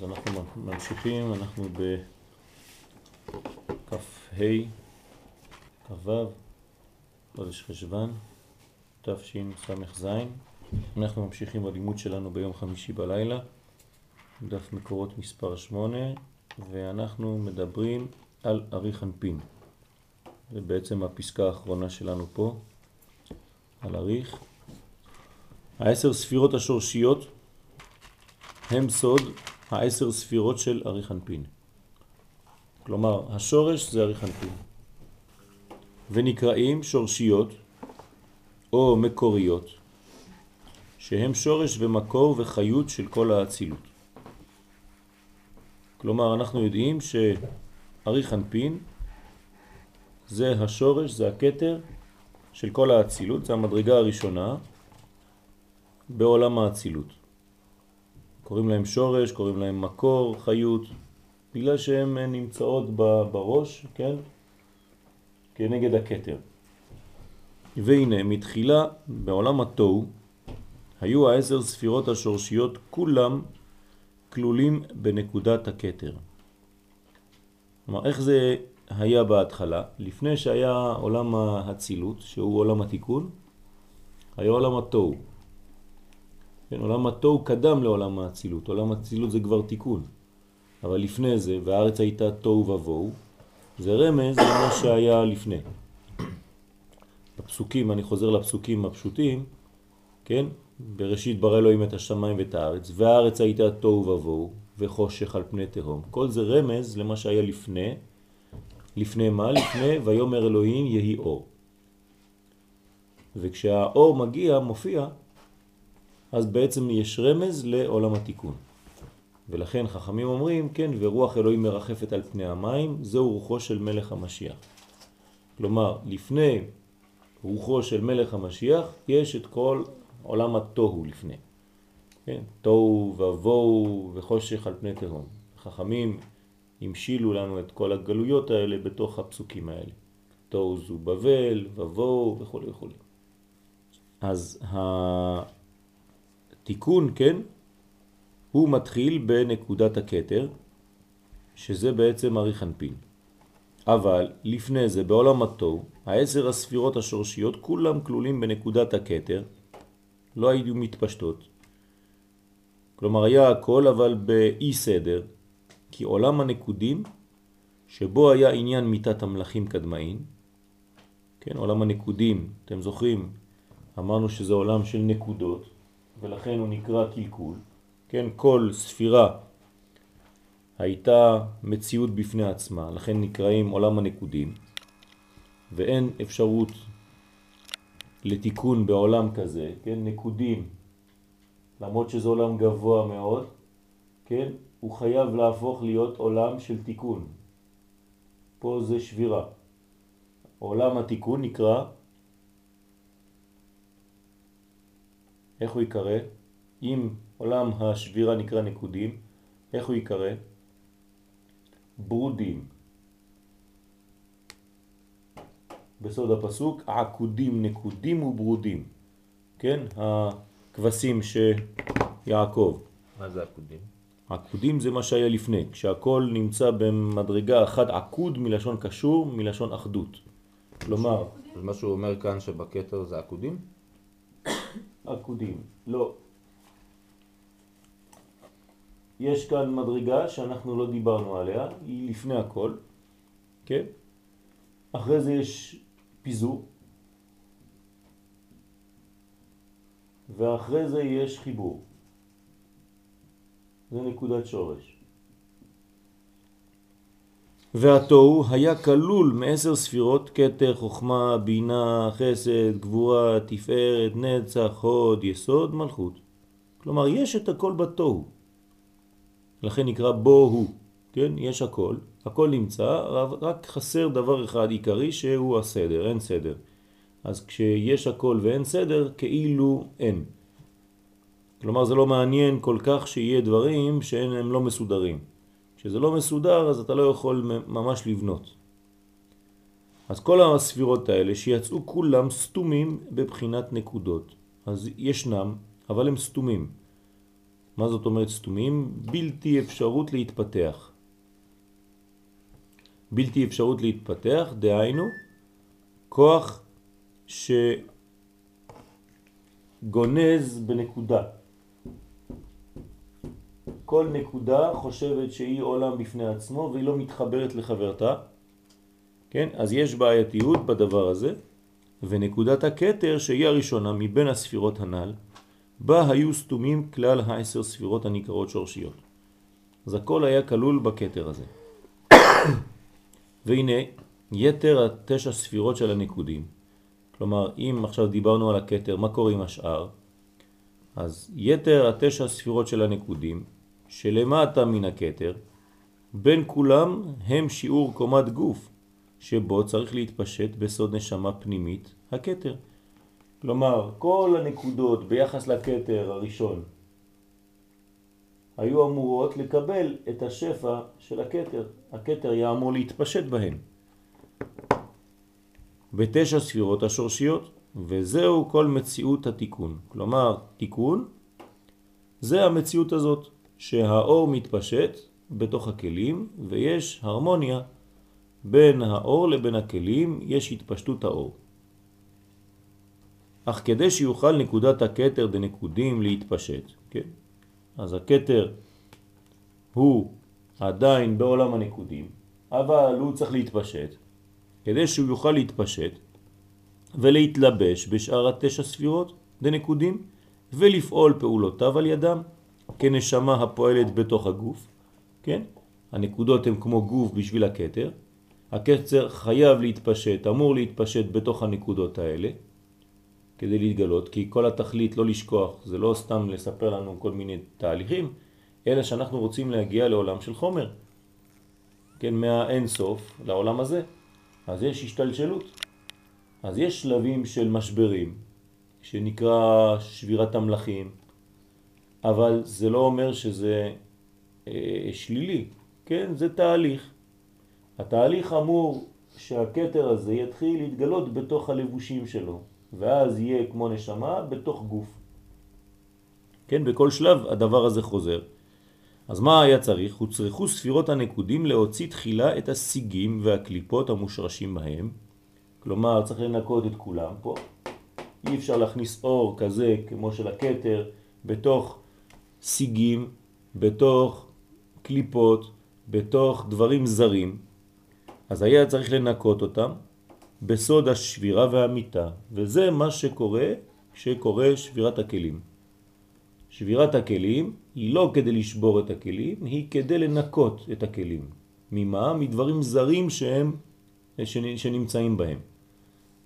אז אנחנו ממשיכים, אנחנו בכ"ה, כ"ו, חודש חשבן, תשס"ז. אנחנו ממשיכים בלימוד שלנו ביום חמישי בלילה, דף מקורות מספר 8, ואנחנו מדברים על ארי חנפין. זה בעצם הפסקה האחרונה שלנו פה, על אריך. העשר ספירות השורשיות הם סוד העשר ספירות של ארי חנפין. כלומר, השורש זה ארי חנפין. ונקראים שורשיות או מקוריות, שהם שורש ומקור וחיות של כל האצילות. כלומר, אנחנו יודעים שארי חנפין זה השורש, זה הקטר של כל האצילות, זה המדרגה הראשונה בעולם האצילות. קוראים להם שורש, קוראים להם מקור, חיות, בגלל שהן נמצאות בראש, כן? כנגד הקטר. והנה, מתחילה בעולם התוהו, היו העשר ספירות השורשיות כולם כלולים בנקודת הקטר. כלומר, איך זה היה בהתחלה? לפני שהיה עולם הצילות, שהוא עולם התיקון, היה עולם התוהו. כן, עולם התוהו קדם לעולם האצילות, עולם האצילות זה כבר תיקון. אבל לפני זה, והארץ הייתה תוהו ובוהו, זה רמז למה שהיה לפני. בפסוקים, אני חוזר לפסוקים הפשוטים, כן? בראשית ברא אלוהים את השמיים ואת הארץ, והארץ הייתה תוהו ובוהו, וחושך על פני תהום. כל זה רמז למה שהיה לפני, לפני מה? לפני ויומר אלוהים יהי אור. וכשהאור מגיע, מופיע, אז בעצם יש רמז לעולם התיקון. ולכן חכמים אומרים, כן, ורוח אלוהים מרחפת על פני המים, זהו רוחו של מלך המשיח. כלומר, לפני רוחו של מלך המשיח, יש את כל עולם התוהו לפני. כן, תוהו ובוהו וחושך על פני תהום. חכמים המשילו לנו את כל הגלויות האלה בתוך הפסוקים האלה. תוהו זו בבל, ובוהו וכו' וכו'. אז התיקון, כן, הוא מתחיל בנקודת הקטר, שזה בעצם ארי חנפין. אבל לפני זה, בעולם התוהו, העשר הספירות השורשיות כולם כלולים בנקודת הקטר, לא היו מתפשטות. כלומר היה הכל אבל באי סדר, כי עולם הנקודים, שבו היה עניין מיטת המלאכים קדמאין, כן, עולם הנקודים, אתם זוכרים, אמרנו שזה עולם של נקודות, ולכן הוא נקרא קלקול. כן, כל ספירה הייתה מציאות בפני עצמה, לכן נקראים עולם הנקודים, ואין אפשרות לתיקון בעולם כזה, כן, נקודים, למרות שזה עולם גבוה מאוד, כן, הוא חייב להפוך להיות עולם של תיקון. פה זה שבירה. עולם התיקון נקרא איך הוא יקרא? אם עולם השבירה נקרא נקודים, איך הוא יקרא? ברודים. בסוד הפסוק, עקודים, נקודים וברודים. כן? הכבשים שיעקב. מה זה עקודים? עקודים זה מה שהיה לפני, כשהכל נמצא במדרגה אחת עקוד מלשון קשור, מלשון אחדות. כלומר... אז מה שהוא אומר כאן שבקטר זה עקודים? עקודים. לא. יש כאן מדרגה שאנחנו לא דיברנו עליה, היא לפני הכל, כן? אחרי זה יש פיזור, ואחרי זה יש חיבור. זה נקודת שורש. והתוהו היה כלול מעשר ספירות, קטר, חוכמה, בינה, חסד, גבורה, תפארת, נצח, הוד, יסוד, מלכות. כלומר, יש את הכל בתוהו. לכן נקרא בוהו, כן? יש הכל, הכל נמצא, רק חסר דבר אחד עיקרי שהוא הסדר, אין סדר. אז כשיש הכל ואין סדר, כאילו אין. כלומר, זה לא מעניין כל כך שיהיה דברים שהם לא מסודרים. כשזה לא מסודר אז אתה לא יכול ממש לבנות. אז כל הספירות האלה שיצאו כולם סתומים בבחינת נקודות. אז ישנם, אבל הם סתומים. מה זאת אומרת סתומים? בלתי אפשרות להתפתח. בלתי אפשרות להתפתח, דהיינו, כוח שגונז בנקודה. כל נקודה חושבת שהיא עולם בפני עצמו והיא לא מתחברת לחברתה, כן? אז יש בעייתיות בדבר הזה, ונקודת הקטר שהיא הראשונה מבין הספירות הנ"ל, בה היו סתומים כלל העשר ספירות הנקראות שורשיות. אז הכל היה כלול בקטר הזה. והנה, יתר התשע ספירות של הנקודים, כלומר, אם עכשיו דיברנו על הקטר, מה קורה עם השאר? אז יתר התשע ספירות של הנקודים, שלמטה מן הקטר, בין כולם הם שיעור קומת גוף, שבו צריך להתפשט בסוד נשמה פנימית, הקטר. כלומר, כל הנקודות ביחס לקטר הראשון היו אמורות לקבל את השפע של הקטר. הקטר היה אמור להתפשט בהן. בתשע ספירות השורשיות, וזהו כל מציאות התיקון. כלומר, תיקון זה המציאות הזאת, שהאור מתפשט בתוך הכלים ויש הרמוניה בין האור לבין הכלים, יש התפשטות האור. אך כדי שיוכל נקודת הקטר דנקודים להתפשט, כן? אז הקטר הוא עדיין בעולם הנקודים, אבל הוא צריך להתפשט. כדי שהוא יוכל להתפשט ולהתלבש בשאר התשע ספירות דנקודים ולפעול פעולותיו על ידם כנשמה הפועלת בתוך הגוף, כן? הנקודות הן כמו גוף בשביל הקטר, הקצר חייב להתפשט, אמור להתפשט בתוך הנקודות האלה כדי להתגלות, כי כל התכלית לא לשכוח, זה לא סתם לספר לנו כל מיני תהליכים, אלא שאנחנו רוצים להגיע לעולם של חומר, כן, מהאין סוף לעולם הזה. אז יש השתלשלות. אז יש שלבים של משברים, שנקרא שבירת המלאכים, אבל זה לא אומר שזה אה, שלילי, כן? זה תהליך. התהליך אמור שהקטר הזה יתחיל להתגלות בתוך הלבושים שלו, ואז יהיה כמו נשמה בתוך גוף. כן, בכל שלב הדבר הזה חוזר. אז מה היה צריך? הוצרכו ספירות הנקודים להוציא תחילה את הסיגים והקליפות המושרשים בהם. כלומר, צריך לנקות את כולם פה. אי אפשר להכניס אור כזה כמו של הקטר בתוך סיגים, בתוך קליפות, בתוך דברים זרים. אז היה צריך לנקות אותם בסוד השבירה והמיטה, וזה מה שקורה כשקורה שבירת הכלים. שבירת הכלים היא לא כדי לשבור את הכלים, היא כדי לנקות את הכלים. ממה? מדברים זרים שהם, שנמצאים בהם.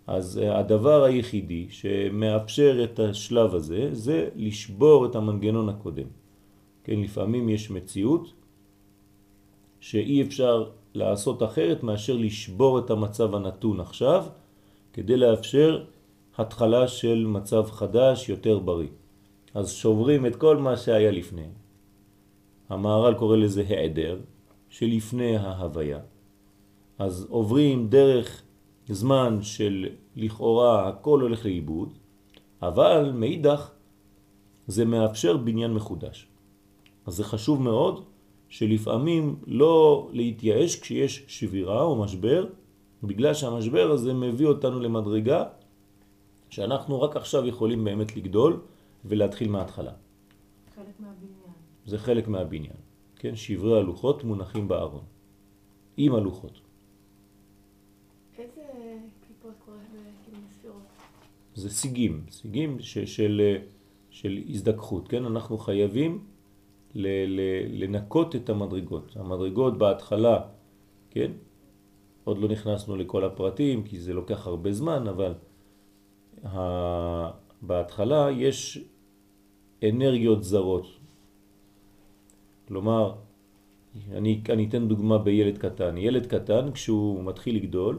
אז אה, הדבר היחידי שמאפשר את השלב הזה זה לשבור את המנגנון הקודם. כן, לפעמים יש מציאות שאי אפשר לעשות אחרת מאשר לשבור את המצב הנתון עכשיו, כדי לאפשר התחלה של מצב חדש יותר בריא. אז שוברים את כל מה שהיה לפני. המערל קורא לזה העדר, שלפני ההוויה. אז עוברים דרך זמן של לכאורה הכל הולך לאיבוד, אבל מאידך זה מאפשר בניין מחודש. אז זה חשוב מאוד שלפעמים לא להתייאש כשיש שבירה או משבר, בגלל שהמשבר הזה מביא אותנו למדרגה שאנחנו רק עכשיו יכולים באמת לגדול ולהתחיל מההתחלה. חלק מהבניין. זה חלק מהבניין. כן, שברי הלוחות מונחים בארון. עם הלוחות. איזה קליפות קורה בכלים הספירות? זה סיגים, סיגים ש, של, של הזדכחות, כן? אנחנו חייבים ל, ל, לנקות את המדרגות. המדרגות בהתחלה, כן? עוד לא נכנסנו לכל הפרטים כי זה לוקח הרבה זמן, אבל ה... בהתחלה יש אנרגיות זרות. כלומר, אני, אני אתן דוגמה בילד קטן. ילד קטן, כשהוא מתחיל לגדול,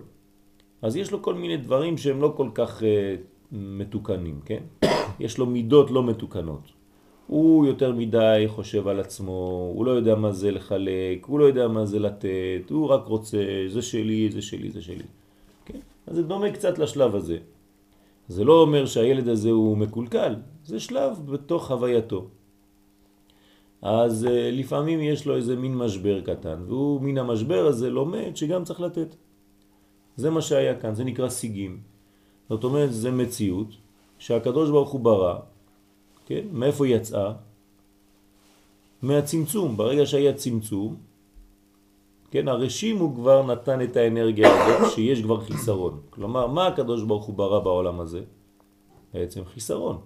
אז יש לו כל מיני דברים שהם לא כל כך uh, מתוקנים, כן? יש לו מידות לא מתוקנות. הוא יותר מדי חושב על עצמו, הוא לא יודע מה זה לחלק, הוא לא יודע מה זה לתת, הוא רק רוצה, זה שלי, זה שלי, זה שלי. כן? אז זה דומה קצת לשלב הזה. זה לא אומר שהילד הזה הוא מקולקל, זה שלב בתוך הווייתו. אז אה, לפעמים יש לו איזה מין משבר קטן, והוא מן המשבר הזה לומד שגם צריך לתת. זה מה שהיה כאן, זה נקרא סיגים. זאת אומרת, זה מציאות שהקדוש ברוך הוא ברא, כן? מאיפה יצאה? מהצמצום. ברגע שהיה צמצום, כן, הרשים הוא כבר נתן את האנרגיה הזאת שיש כבר חיסרון. כלומר, מה הקדוש ברוך הוא ברא בעולם הזה? בעצם חיסרון.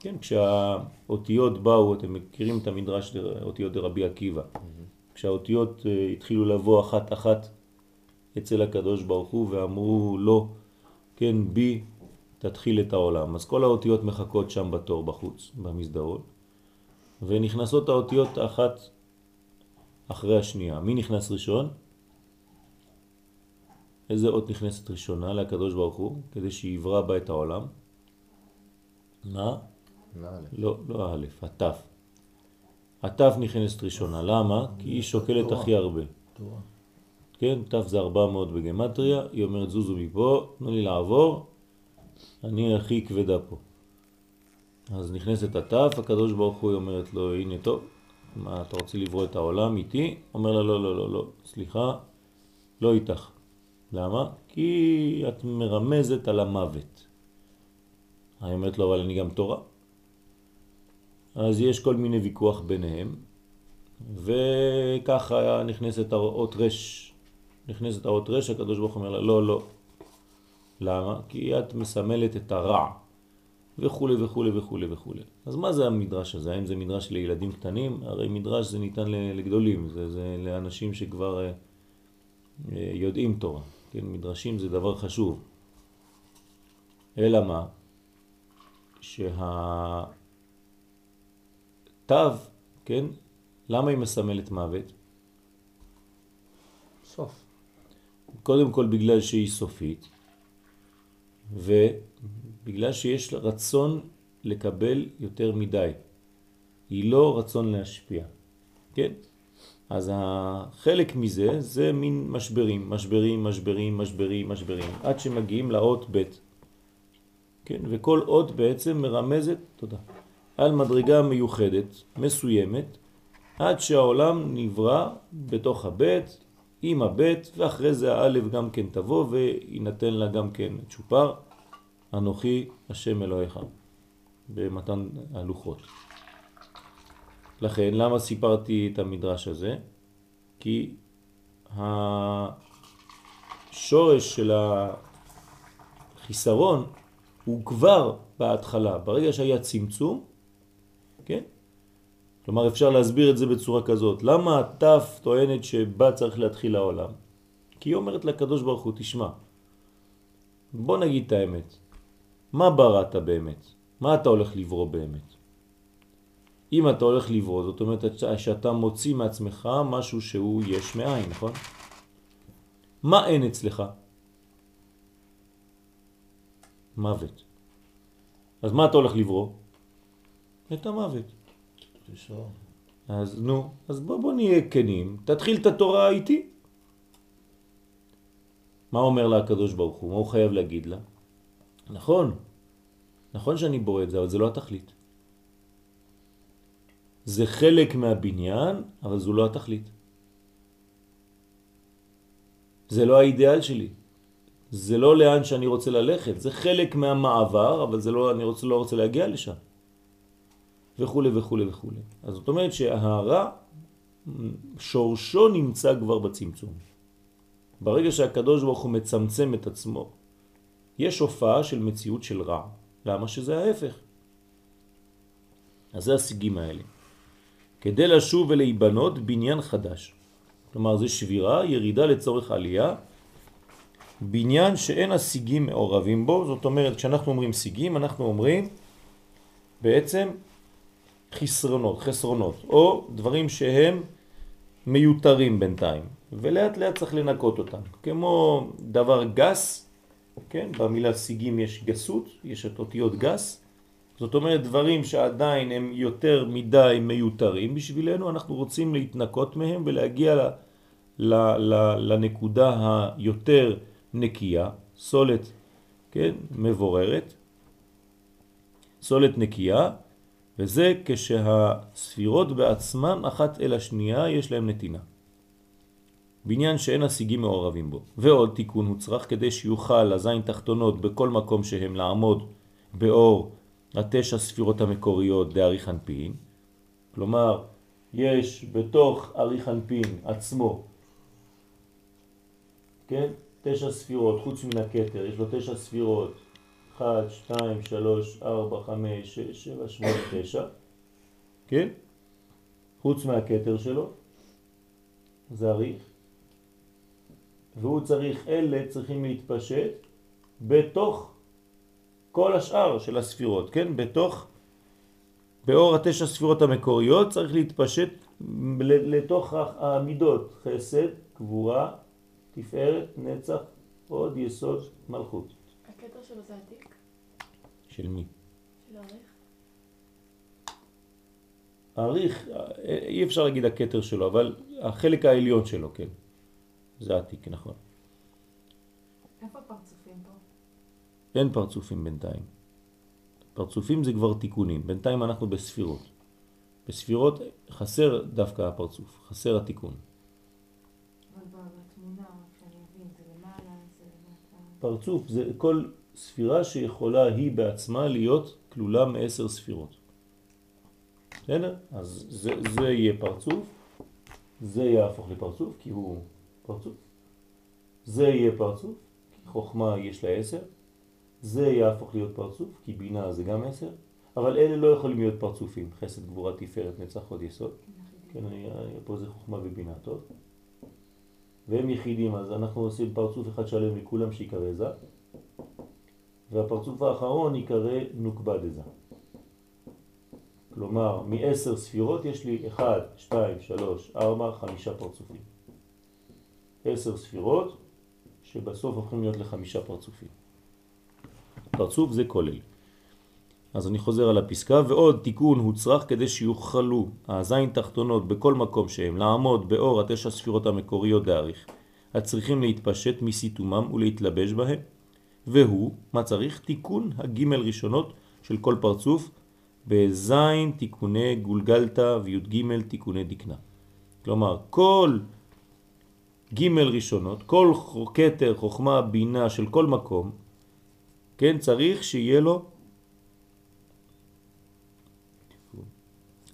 כן, כשהאותיות באו, אתם מכירים את המדרש אותיות דרבי עקיבא. כשהאותיות אה, התחילו לבוא אחת אחת אצל הקדוש ברוך הוא ואמרו לו, כן, בי תתחיל את העולם. אז כל האותיות מחכות שם בתור בחוץ, במסדרון, ונכנסות האותיות אחת אחרי השנייה. מי נכנס ראשון? איזה אות נכנסת ראשונה לקדוש ברוך הוא כדי שיברא בה את העולם? מה? לא, לא א', התף. התף נכנסת ראשונה. למה? כי היא שוקלת הכי הרבה. כן, תף זה 400 בגמטריה, היא אומרת זוזו מפה, תנו לי לעבור, אני הכי כבדה פה. אז נכנסת התף, הקדוש ברוך הוא אומרת לו, הנה טוב, מה אתה רוצה לברוא את העולם איתי? אומר לה לא, לא, לא, לא, סליחה, לא איתך. למה? כי את מרמזת על המוות. היא אומרת לו, אבל אני גם תורה. אז יש כל מיני ויכוח ביניהם, וככה נכנסת האות רש. נכנסת האות רש, הקדוש ברוך אומר לה, לא, לא. למה? כי את מסמלת את הרע. וכו' וכו' וכו' וכו'. אז מה זה המדרש הזה? האם זה מדרש לילדים קטנים? הרי מדרש זה ניתן לגדולים, זה, זה לאנשים שכבר אה, אה, יודעים תורה. כן, מדרשים זה דבר חשוב. אלא מה? שהתו, כן, למה היא מסמלת מוות? סוף. קודם כל בגלל שהיא סופית, ו... בגלל שיש רצון לקבל יותר מדי. היא לא רצון להשפיע. כן? אז החלק מזה זה מין משברים, משברים, משברים, משברים, משברים, עד שמגיעים לאות ב'. כן? וכל אות בעצם מרמזת, תודה, על מדרגה מיוחדת, מסוימת, עד שהעולם נברא בתוך הבית, עם הבית, ואחרי זה האלף גם כן תבוא וינתן לה גם כן צ'ופר. אנוכי השם אלוהיך, במתן הלוחות. לכן, למה סיפרתי את המדרש הזה? כי השורש של החיסרון הוא כבר בהתחלה, ברגע שהיה צמצום, כן? כלומר אפשר להסביר את זה בצורה כזאת. למה התף טוענת שבה צריך להתחיל העולם? כי היא אומרת לקדוש ברוך הוא, תשמע, בוא נגיד את האמת. מה בראת באמת? מה אתה הולך לברוא באמת? אם אתה הולך לברוא, זאת אומרת שאתה מוציא מעצמך משהו שהוא יש מאין, נכון? מה אין אצלך? מוות. אז מה אתה הולך לברוא? את המוות. אז נו, אז בוא, בוא נהיה כנים, תתחיל את התורה איתי. מה אומר לה הקדוש ברוך הוא? מה הוא חייב להגיד לה? נכון, נכון שאני בורא את זה, אבל זה לא התכלית. זה חלק מהבניין, אבל זו לא התכלית. זה לא האידיאל שלי. זה לא לאן שאני רוצה ללכת, זה חלק מהמעבר, אבל זה לא, אני רוצה, לא רוצה להגיע לשם. וכו' וכו' וכו'. אז זאת אומרת שההרע, שורשו נמצא כבר בצמצום. ברגע שהקדוש ברוך הוא מצמצם את עצמו יש הופעה של מציאות של רע. למה? שזה ההפך. אז זה הסיגים האלה. כדי לשוב ולהיבנות בניין חדש. כלומר, זה שבירה, ירידה לצורך עלייה, בניין שאין הסיגים מעורבים בו, זאת אומרת, כשאנחנו אומרים סיגים, אנחנו אומרים בעצם חסרונות, חסרונות, או דברים שהם מיותרים בינתיים, ולאט לאט צריך לנקות אותם. כמו דבר גס, כן? במילה סיגים יש גסות, יש את אותיות גס. זאת אומרת דברים שעדיין הם יותר מדי מיותרים בשבילנו, אנחנו רוצים להתנקות מהם ולהגיע ל, ל, ל, לנקודה היותר נקייה, סולת, כן? מבוררת, סולת נקייה, וזה כשהספירות בעצמן אחת אל השנייה יש להם נתינה. בניין שאין השיגים מעורבים בו. ועוד תיקון הוא צריך כדי שיוכל הזין תחתונות בכל מקום שהם לעמוד באור התשע ספירות המקוריות דאריך אנפין. כלומר, יש בתוך אריך אנפין עצמו, כן? תשע ספירות, חוץ מן הכתר, יש לו תשע ספירות, 1, 2, 3, 4, 5, 6, 7, 8, 9, כן? חוץ מהכתר שלו, זה אריך, והוא צריך, אלה צריכים להתפשט בתוך כל השאר של הספירות, כן? בתוך, באור התשע ספירות המקוריות צריך להתפשט לתוך המידות, חסד, גבורה, תפארת, נצח, עוד יסוד, מלכות. שלו זה עתיק? של מי? של האריך? האריך, אי אפשר להגיד הכתר שלו, אבל החלק העליון שלו, כן. זה עתיק, נכון. איפה הפרצופים פה? אין פרצופים בינתיים. פרצופים זה כבר תיקונים, בינתיים אנחנו בספירות. בספירות חסר דווקא הפרצוף, חסר התיקון. אבל בתמונה, שאני אבין, זה למעלה, זה למטה. פרצוף זה כל ספירה שיכולה היא בעצמה להיות כלולה מעשר ספירות. בסדר? אז זה, זה יהיה פרצוף, זה יהפוך לפרצוף כי הוא פרצוף. זה יהיה פרצוף, כי חוכמה יש לה עשר. זה יהפוך להיות פרצוף, כי בינה זה גם עשר. אבל אלה לא יכולים להיות פרצופים, חסד, גבורה, תפארת, נצח, עוד יסוד. כן, אני, פה זה חוכמה ובינה, טוב? והם יחידים, אז אנחנו עושים פרצוף אחד שלם לכולם שיקרא זה, והפרצוף האחרון יקרא נוקבה דזה. כלומר, מעשר ספירות יש לי 1, 2, 3, 4, 5 פרצופים. עשר ספירות שבסוף הופכים להיות לחמישה פרצופים. פרצוף זה כולל. אז אני חוזר על הפסקה, ועוד תיקון הוא צריך כדי שיוכלו הזין תחתונות בכל מקום שהם לעמוד באור התשע ספירות המקוריות דאריך, הצריכים להתפשט מסיתומם ולהתלבש בהם, והוא, מה צריך? תיקון הגימל ראשונות של כל פרצוף בזין תיקוני גולגלתא וי"ג תיקוני דקנה. כלומר, כל ג' ראשונות, כל כתר, חוכמה, בינה של כל מקום, כן, צריך שיהיה לו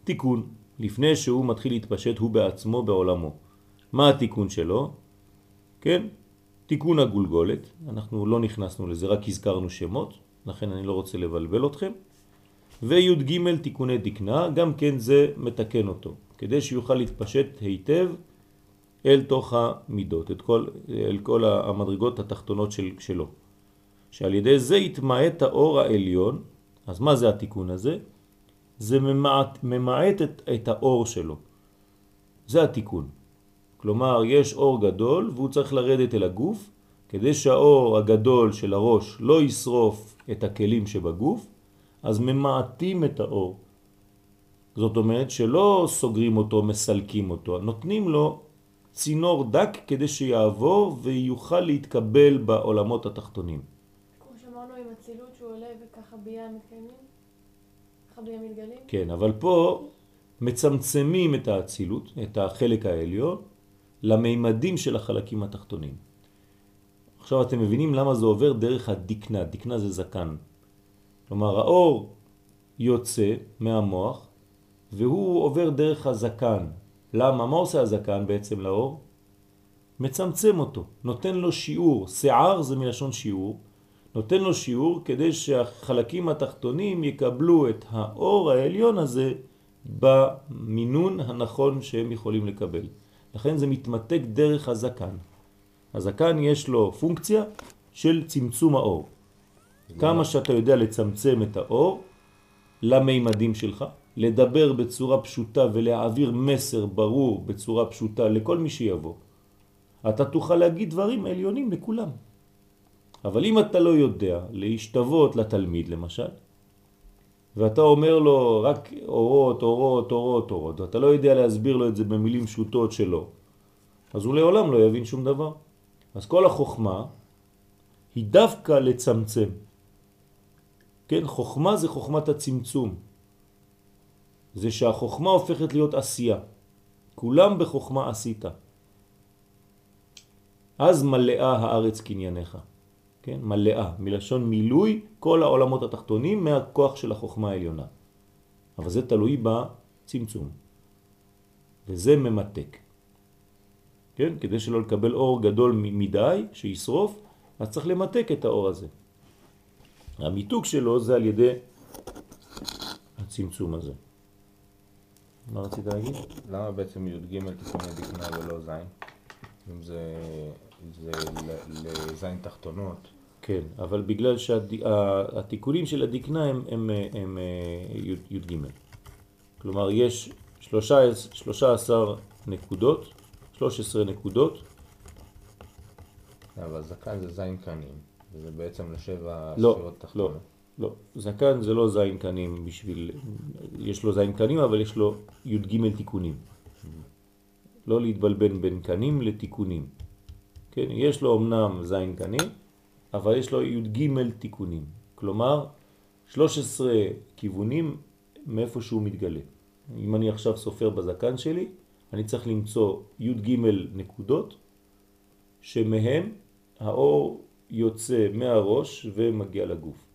תיקון, לפני שהוא מתחיל להתפשט הוא בעצמו בעולמו. מה התיקון שלו? כן, תיקון הגולגולת, אנחנו לא נכנסנו לזה, רק הזכרנו שמות, לכן אני לא רוצה לבלבל אתכם. וי"ג תיקוני דקנה, גם כן זה מתקן אותו, כדי שיוכל להתפשט היטב אל תוך המידות, את כל, אל כל המדרגות התחתונות של, שלו. שעל ידי זה יתמעט האור העליון, אז מה זה התיקון הזה? זה ממעט, ממעט את, את האור שלו. זה התיקון. כלומר, יש אור גדול והוא צריך לרדת אל הגוף, כדי שהאור הגדול של הראש לא ישרוף את הכלים שבגוף, אז ממעטים את האור. זאת אומרת שלא סוגרים אותו, מסלקים אותו, נותנים לו צינור דק כדי שיעבור ויוכל להתקבל בעולמות התחתונים. כמו שאמרנו עם הצילות שהוא עולה וככה ביה מתקיימים? ככה ביה מתגלים? כן, אבל פה מצמצמים את האצילות, את החלק העליון, למימדים של החלקים התחתונים. עכשיו אתם מבינים למה זה עובר דרך הדקנה, דקנה זה זקן. כלומר האור יוצא מהמוח והוא עובר דרך הזקן, למה? מה עושה הזקן בעצם לאור? מצמצם אותו, נותן לו שיעור, שיער זה מלשון שיעור, נותן לו שיעור כדי שהחלקים התחתונים יקבלו את האור העליון הזה במינון הנכון שהם יכולים לקבל. לכן זה מתמתק דרך הזקן. הזקן יש לו פונקציה של צמצום האור. כמה שאתה יודע לצמצם את האור למימדים שלך, לדבר בצורה פשוטה ולהעביר מסר ברור בצורה פשוטה לכל מי שיבוא, אתה תוכל להגיד דברים עליונים לכולם. אבל אם אתה לא יודע להשתוות לתלמיד למשל, ואתה אומר לו רק אורות, אורות, אורות, אורות, ואתה לא יודע להסביר לו את זה במילים פשוטות שלו, אז הוא לעולם לא יבין שום דבר. אז כל החוכמה היא דווקא לצמצם. כן, חוכמה זה חוכמת הצמצום. זה שהחוכמה הופכת להיות עשייה. כולם בחוכמה עשית. אז מלאה הארץ קנייניך. כן? מלאה, מלשון מילוי כל העולמות התחתונים מהכוח של החוכמה העליונה. אבל זה תלוי בצמצום. וזה ממתק. כן? כדי שלא לקבל אור גדול מדי שישרוף, אז צריך למתק את האור הזה. המיתוק שלו זה על ידי הצמצום הזה. מה רצית להגיד? למה בעצם י"ג תיקוני דקנה ולא זין? אם זה, זה לזין תחתונות. כן, אבל בגלל שהתיקונים של הדקנה הם, הם, הם, הם י"ג. כלומר, יש 13 נקודות, 13 נקודות. אבל זקן זה זין קנים, וזה בעצם לשבע לא, ספירות לא, תחתונות. לא. זקן זה לא זין קנים בשביל... יש לו זין קנים, אבל יש לו י"ג תיקונים. לא להתבלבן בין קנים לתיקונים. כן, יש לו אמנם זין קנים, אבל יש לו י"ג תיקונים. כלומר, 13 כיוונים מאיפה שהוא מתגלה. אם אני עכשיו סופר בזקן שלי, אני צריך למצוא י"ג נקודות שמהם האור יוצא מהראש ומגיע לגוף.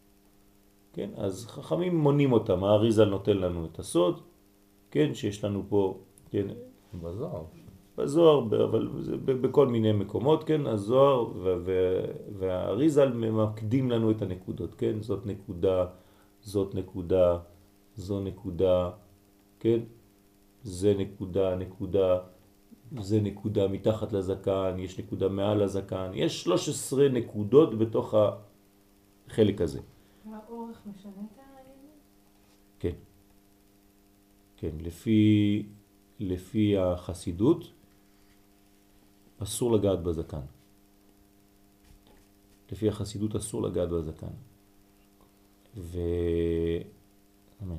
כן? אז חכמים מונים אותם, האריזל נותן לנו את הסוד, כן? שיש לנו פה, כן? בזוהר. בזוהר, אבל בכל מיני מקומות, כן? הזוהר והאריזל ממקדים לנו את הנקודות, כן? זאת נקודה, זאת נקודה, זו נקודה, כן? זה נקודה, נקודה, זה נקודה מתחת לזקן, יש נקודה מעל לזקן, יש 13 נקודות בתוך החלק הזה. האורך משנה את העניין? כן. כן, לפי, לפי החסידות אסור לגעת בזקן. לפי החסידות אסור לגעת בזקן. ו... אמן.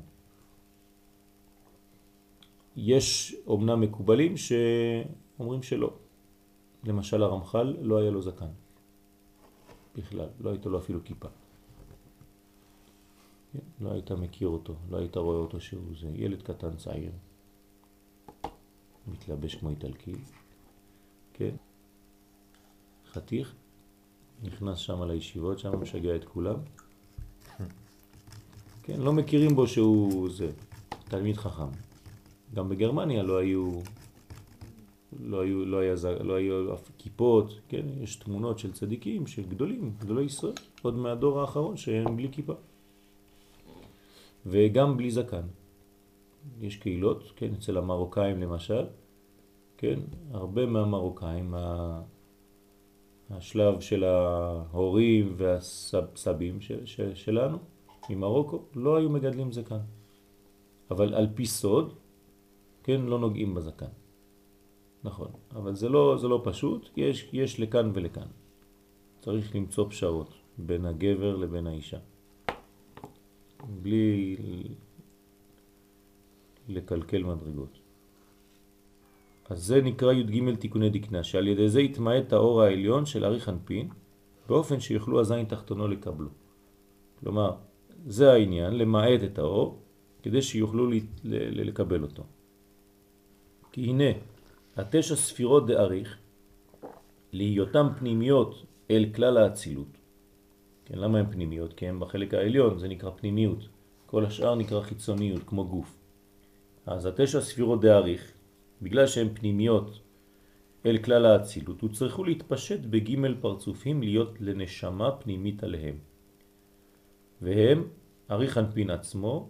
יש אומנם מקובלים שאומרים שלא. למשל הרמח"ל לא היה לו זקן. בכלל, לא הייתה לו אפילו כיפה. לא היית מכיר אותו, לא היית רואה אותו שהוא זה. ילד קטן צעיר, מתלבש כמו איטלקי, כן? חתיך, נכנס שם לישיבות, שם משגע את כולם. כן, לא מכירים בו שהוא זה, תלמיד חכם. גם בגרמניה לא היו, לא היו, לא היה, לא היו אף כיפות, כן? יש תמונות של צדיקים, של גדולים, גדולי ישראל, עוד מהדור האחרון שהם בלי כיפה. וגם בלי זקן. יש קהילות, כן, אצל המרוקאים למשל, כן, הרבה מהמרוקאים, השלב של ההורים והסבים של, של, שלנו ממרוקו, לא היו מגדלים זקן. אבל על פי סוד, כן, לא נוגעים בזקן. נכון, אבל זה לא, זה לא פשוט, יש, יש לכאן ולכאן. צריך למצוא פשרות בין הגבר לבין האישה. בלי לקלקל מדרגות. אז זה נקרא י"ג תיקוני דקנה, שעל ידי זה יתמעט האור העליון של ארי חנפין, באופן שיוכלו הזין תחתונו לקבלו. כלומר, זה העניין, למעט את האור, כדי שיוכלו לקבל אותו. כי הנה, התשע ספירות דאריך, להיותם פנימיות אל כלל האצילות. כן, למה הן פנימיות? כי הן בחלק העליון, זה נקרא פנימיות. כל השאר נקרא חיצוניות, כמו גוף. אז התשע ספירות דאריך, בגלל שהן פנימיות אל כלל האצילות, צריכו להתפשט בג' פרצופים להיות לנשמה פנימית עליהם. והם אריך אנפין עצמו,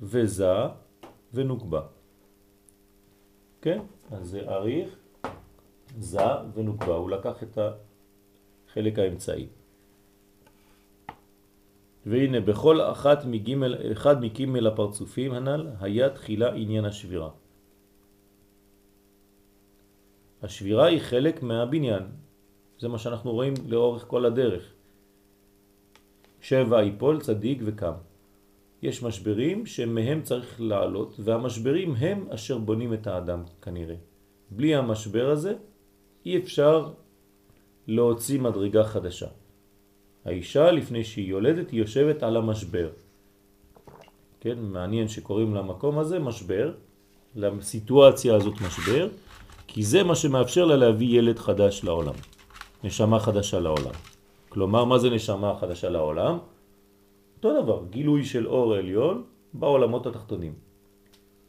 וזה ונוקבה. כן? אז זה אריך, זה ונוקבה. הוא לקח את החלק האמצעי. והנה בכל אחת מגימל, אחד מגימל הפרצופים הנ"ל היה תחילה עניין השבירה. השבירה היא חלק מהבניין, זה מה שאנחנו רואים לאורך כל הדרך. שבע יפול צדיק וקם. יש משברים שמהם צריך לעלות, והמשברים הם אשר בונים את האדם כנראה. בלי המשבר הזה אי אפשר להוציא מדרגה חדשה. האישה לפני שהיא יולדת היא יושבת על המשבר. כן, מעניין שקוראים למקום הזה משבר, לסיטואציה הזאת משבר, כי זה מה שמאפשר לה להביא ילד חדש לעולם, נשמה חדשה לעולם. כלומר, מה זה נשמה חדשה לעולם? אותו דבר, גילוי של אור עליון בעולמות התחתונים.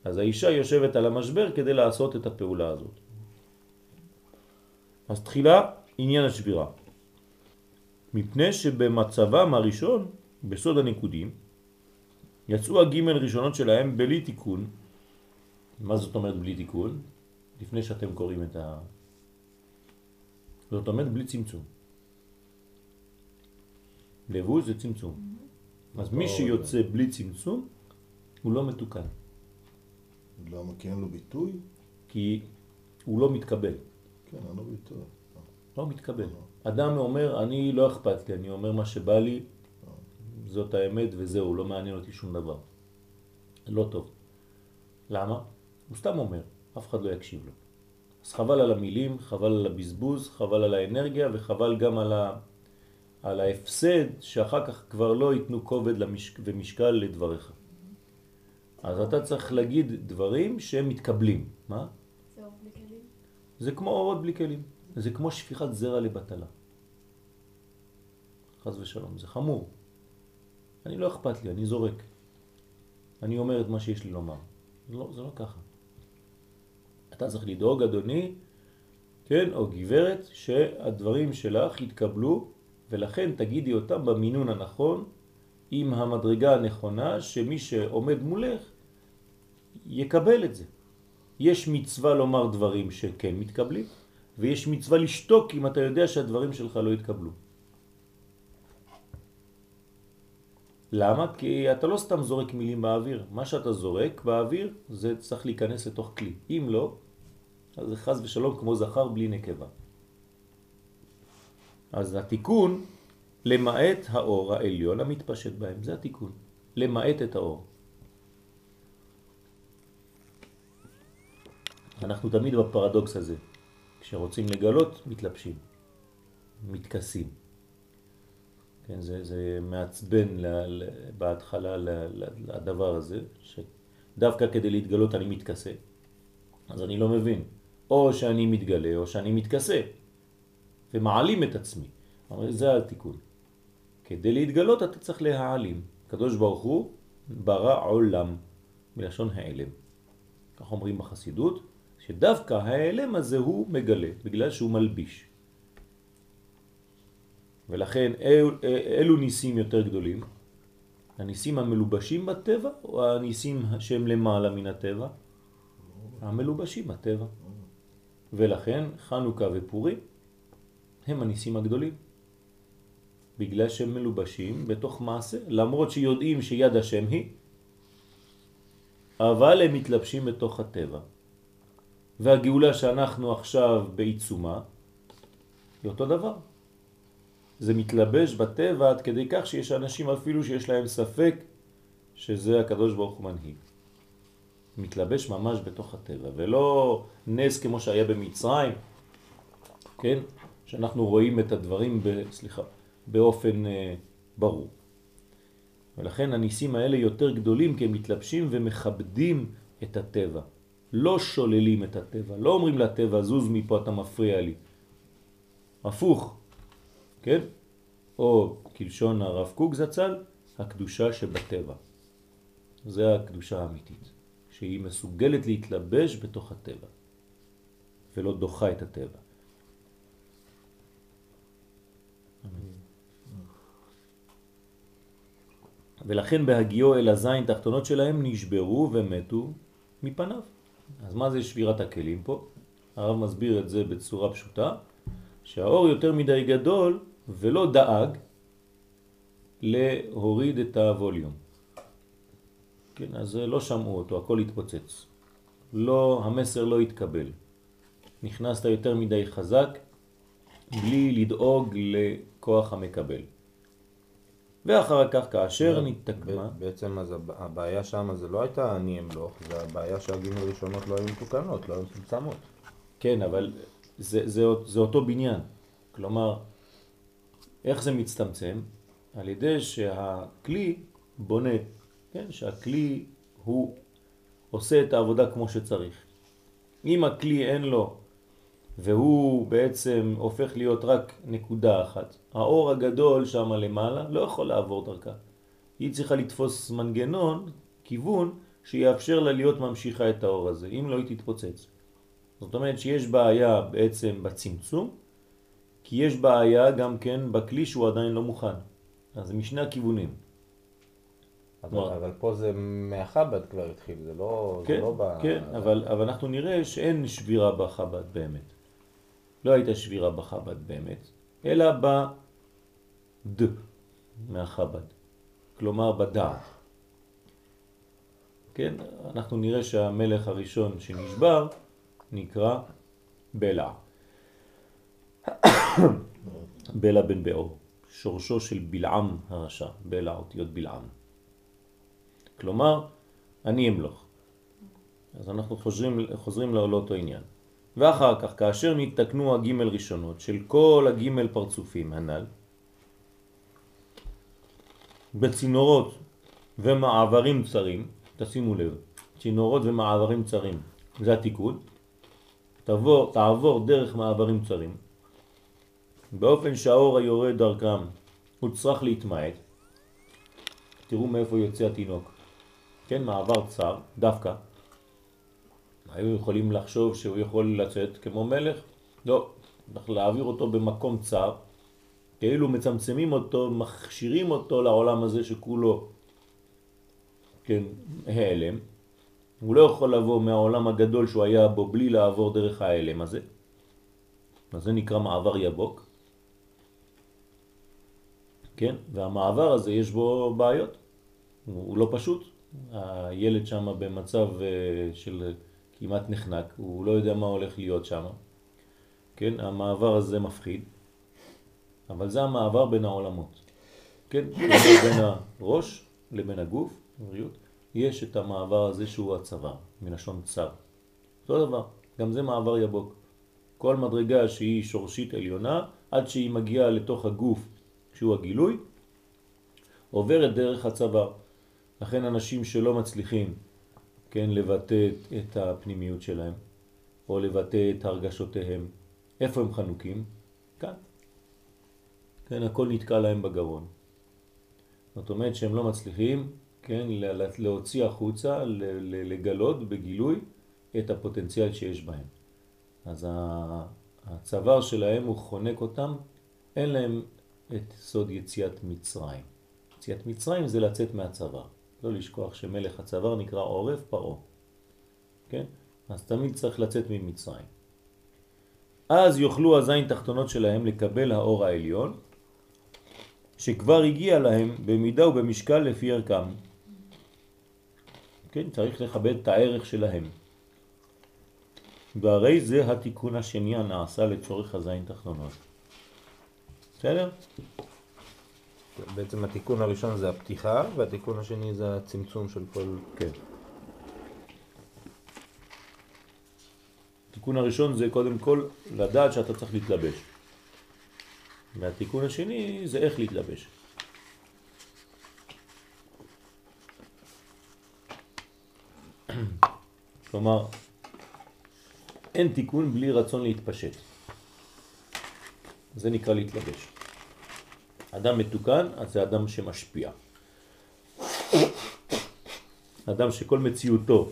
אז האישה יושבת על המשבר כדי לעשות את הפעולה הזאת. אז תחילה עניין השבירה. מפני שבמצבם הראשון, בסוד הניקודים, יצאו הגימל ראשונות שלהם בלי תיקון. מה זאת אומרת בלי תיקון? לפני שאתם קוראים את ה... זאת אומרת בלי צמצום. לבוש זה צמצום. אז מי שיוצא בלי צמצום, הוא לא מתוקן. למה? כי אין לו ביטוי? כי הוא לא מתקבל. כן, אין לו ביטוי. לא מתקבל. אדם אומר, אני לא אכפת לי, אני אומר מה שבא לי, זאת האמת וזהו, לא מעניין אותי שום דבר. לא טוב. למה? הוא סתם אומר, אף אחד לא יקשיב לו. אז חבל על המילים, חבל על הבזבוז, חבל על האנרגיה וחבל גם על, ה... על ההפסד שאחר כך כבר לא ייתנו כובד למשק... ומשקל לדבריך. אז אתה צריך להגיד דברים שהם מתקבלים. מה? זה אור בלי כלים. זה כמו אורות בלי כלים. זה כמו שפיכת זרע לבטלה. חז ושלום, זה חמור. אני לא אכפת לי, אני זורק. אני אומר את מה שיש לי לומר. לא, זה לא ככה. אתה צריך לדאוג, אדוני, כן, או גברת, שהדברים שלך יתקבלו, ולכן תגידי אותם במינון הנכון, עם המדרגה הנכונה, שמי שעומד מולך יקבל את זה. יש מצווה לומר דברים שכן מתקבלים, ויש מצווה לשתוק אם אתה יודע שהדברים שלך לא יתקבלו. למה? כי אתה לא סתם זורק מילים באוויר. מה שאתה זורק באוויר זה צריך להיכנס לתוך כלי. אם לא, אז זה חז ושלום כמו זכר בלי נקבה. אז התיקון למעט האור העליון המתפשט בהם, זה התיקון. למעט את האור. אנחנו תמיד בפרדוקס הזה. כשרוצים לגלות, מתלבשים, מתכסים. כן, זה, זה מעצבן ל, ל, בהתחלה ל, ל, לדבר הזה, שדווקא כדי להתגלות אני מתכסה. אז אני לא מבין. או שאני מתגלה או שאני מתכסה, ומעלים את עצמי. זה התיקון. כדי להתגלות אתה צריך להעלים. הקדוש ברוך הוא ברא עולם, מלשון העלם. כך אומרים בחסידות, שדווקא העלם הזה הוא מגלה, בגלל שהוא מלביש. ולכן אל, אלו ניסים יותר גדולים, הניסים המלובשים בטבע או הניסים שהם למעלה מן הטבע? המלובשים בטבע. ולכן חנוכה ופורים הם הניסים הגדולים. בגלל שהם מלובשים בתוך מעשה, למרות שיודעים שיד השם היא, אבל הם מתלבשים בתוך הטבע. והגאולה שאנחנו עכשיו בעיצומה היא אותו דבר. זה מתלבש בטבע עד כדי כך שיש אנשים אפילו שיש להם ספק שזה הקדוש ברוך הוא מנהיג. מתלבש ממש בתוך הטבע, ולא נס כמו שהיה במצרים, כן? שאנחנו רואים את הדברים, ב, סליחה, באופן אה, ברור. ולכן הניסים האלה יותר גדולים כי הם מתלבשים ומכבדים את הטבע. לא שוללים את הטבע, לא אומרים לטבע זוז מפה אתה מפריע לי. הפוך, כן? או כלשון הרב קוק זצ"ל, הקדושה שבטבע. זה הקדושה האמיתית, שהיא מסוגלת להתלבש בתוך הטבע, ולא דוחה את הטבע. ולכן בהגיעו אל הזין תחתונות שלהם נשברו ומתו מפניו. אז מה זה שבירת הכלים פה? הרב מסביר את זה בצורה פשוטה, שהאור יותר מדי גדול ולא דאג להוריד את הווליום. כן, אז לא שמעו אותו, הכל התפוצץ. לא, המסר לא התקבל. נכנסת יותר מדי חזק בלי לדאוג לכוח המקבל. ואחר כך כאשר נתקמה... בעצם אז הבעיה שם זה לא הייתה אני אמלוך, זה הבעיה שהגילים הראשונות לא היו מתוקנות, לא היו מצומצמות. כן, אבל זה, זה, זה אותו בניין. כלומר, איך זה מצטמצם? על ידי שהכלי בונה כן? שהכלי הוא עושה את העבודה כמו שצריך. אם הכלי אין לו והוא בעצם הופך להיות רק נקודה אחת, האור הגדול שם למעלה לא יכול לעבור דרכה. היא צריכה לתפוס מנגנון, כיוון, שיאפשר לה להיות ממשיכה את האור הזה, אם לא היא תתפוצץ. זאת אומרת שיש בעיה בעצם בצמצום, כי יש בעיה גם כן בכלי שהוא עדיין לא מוכן. אז משני הכיוונים. אבל, אבל פה זה מהחב"ד כבר התחיל, זה לא, כן, זה לא ב... כן, אבל, אבל אנחנו נראה שאין שבירה בחב"ד באמת. לא הייתה שבירה בחב"ד באמת, אלא בד מהחב"ד, כלומר בדעת. כן, אנחנו נראה שהמלך הראשון שנשבר נקרא בלע. בלע בן באור, שורשו של בלעם הרשע, בלע אותיות בלעם. כלומר, אני אמלוך. אז אנחנו חוזרים, חוזרים לאותו עניין. ואחר כך, כאשר נתקנו הגימל ראשונות של כל הגימל פרצופים הנ"ל, בצינורות ומעברים צרים, תשימו לב, צינורות ומעברים צרים, זה התיקון, תעבור, תעבור דרך מעברים צרים, באופן שהאור היורד דרכם הוא צריך להתמעט, תראו מאיפה יוצא התינוק, כן, מעבר צר, דווקא, היו יכולים לחשוב שהוא יכול לצאת כמו מלך? לא, צריך להעביר אותו במקום צר, כאילו מצמצמים אותו, מכשירים אותו לעולם הזה שכולו, כן, העלם. הוא לא יכול לבוא מהעולם הגדול שהוא היה בו בלי לעבור דרך העלם הזה. אז זה נקרא מעבר יבוק. כן, והמעבר הזה יש בו בעיות. הוא לא פשוט. הילד שם במצב אה, של כמעט נחנק, הוא לא יודע מה הולך להיות שם. כן, המעבר הזה מפחיד, אבל זה המעבר בין העולמות. כן, בין הראש לבין הגוף, בריאות, יש את המעבר הזה שהוא הצוואר, מלשון צר. אותו דבר, גם זה מעבר יבוק. כל מדרגה שהיא שורשית עליונה, עד שהיא מגיעה לתוך הגוף שהוא הגילוי, עוברת דרך הצוואר. לכן אנשים שלא מצליחים כן, לבטא את הפנימיות שלהם, או לבטא את הרגשותיהם. איפה הם חנוקים? כאן. כן, הכל נתקע להם בגרון. זאת אומרת שהם לא מצליחים, כן, להוציא החוצה, לגלות בגילוי את הפוטנציאל שיש בהם. אז הצוואר שלהם הוא חונק אותם, אין להם את סוד יציאת מצרים. יציאת מצרים זה לצאת מהצוואר. לא לשכוח שמלך הצוואר נקרא עורף פרעה. כן? אז תמיד צריך לצאת ממצרים. אז יוכלו הזין תחתונות שלהם לקבל האור העליון, שכבר הגיע להם במידה ובמשקל לפי ערכם. כן, צריך לכבד את הערך שלהם. והרי זה התיקון השני הנעשה לצורך הזין תחתונות. בסדר? בעצם התיקון הראשון זה הפתיחה, והתיקון השני זה הצמצום של כל... כן. התיקון הראשון זה קודם כל לדעת שאתה צריך להתלבש. והתיקון השני זה איך להתלבש. כלומר, אין תיקון בלי רצון להתפשט. זה נקרא להתלבש. אדם מתוקן, אז זה אדם שמשפיע. אדם שכל מציאותו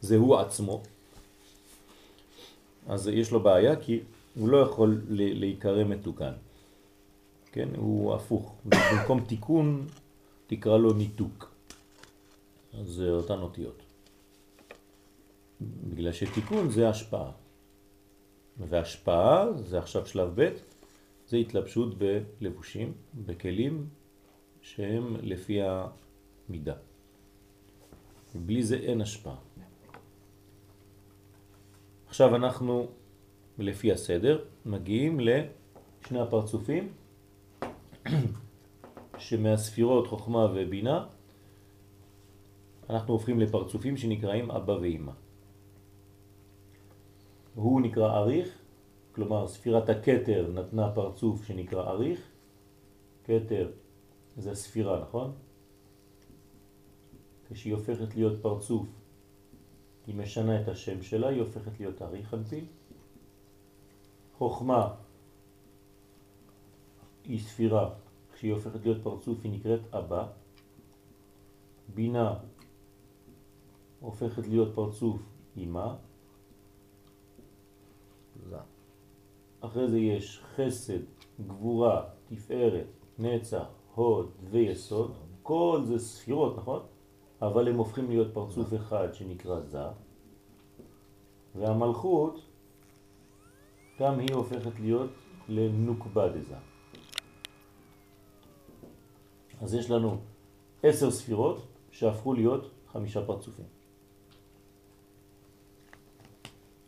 זה הוא עצמו, אז יש לו בעיה כי הוא לא יכול להיקרא מתוקן. כן? הוא הפוך. במקום תיקון תקרא לו ניתוק. אז זה אותן אותיות. בגלל שתיקון זה השפעה. והשפעה זה עכשיו שלב ב' זה התלבשות בלבושים, בכלים שהם לפי המידה. בלי זה אין השפעה. עכשיו אנחנו, לפי הסדר, מגיעים לשני הפרצופים שמהספירות חוכמה ובינה אנחנו הופכים לפרצופים שנקראים אבא ואמא. הוא נקרא אריך כלומר ספירת הקטר נתנה פרצוף שנקרא אריך, קטר זה ספירה, נכון? כשהיא הופכת להיות פרצוף, היא משנה את השם שלה, היא הופכת להיות אריך אנפין. חוכמה היא ספירה, כשהיא הופכת להיות פרצוף היא נקראת אבא. בינה הופכת להיות פרצוף אימה. זה. אחרי זה יש חסד, גבורה, תפארת, נצח, הוד ויסוד. כל זה ספירות, נכון? אבל הם הופכים להיות פרצוף אחד שנקרא זה. והמלכות, גם היא הופכת להיות לנוקבה דזה. אז יש לנו עשר ספירות שהפכו להיות חמישה פרצופים.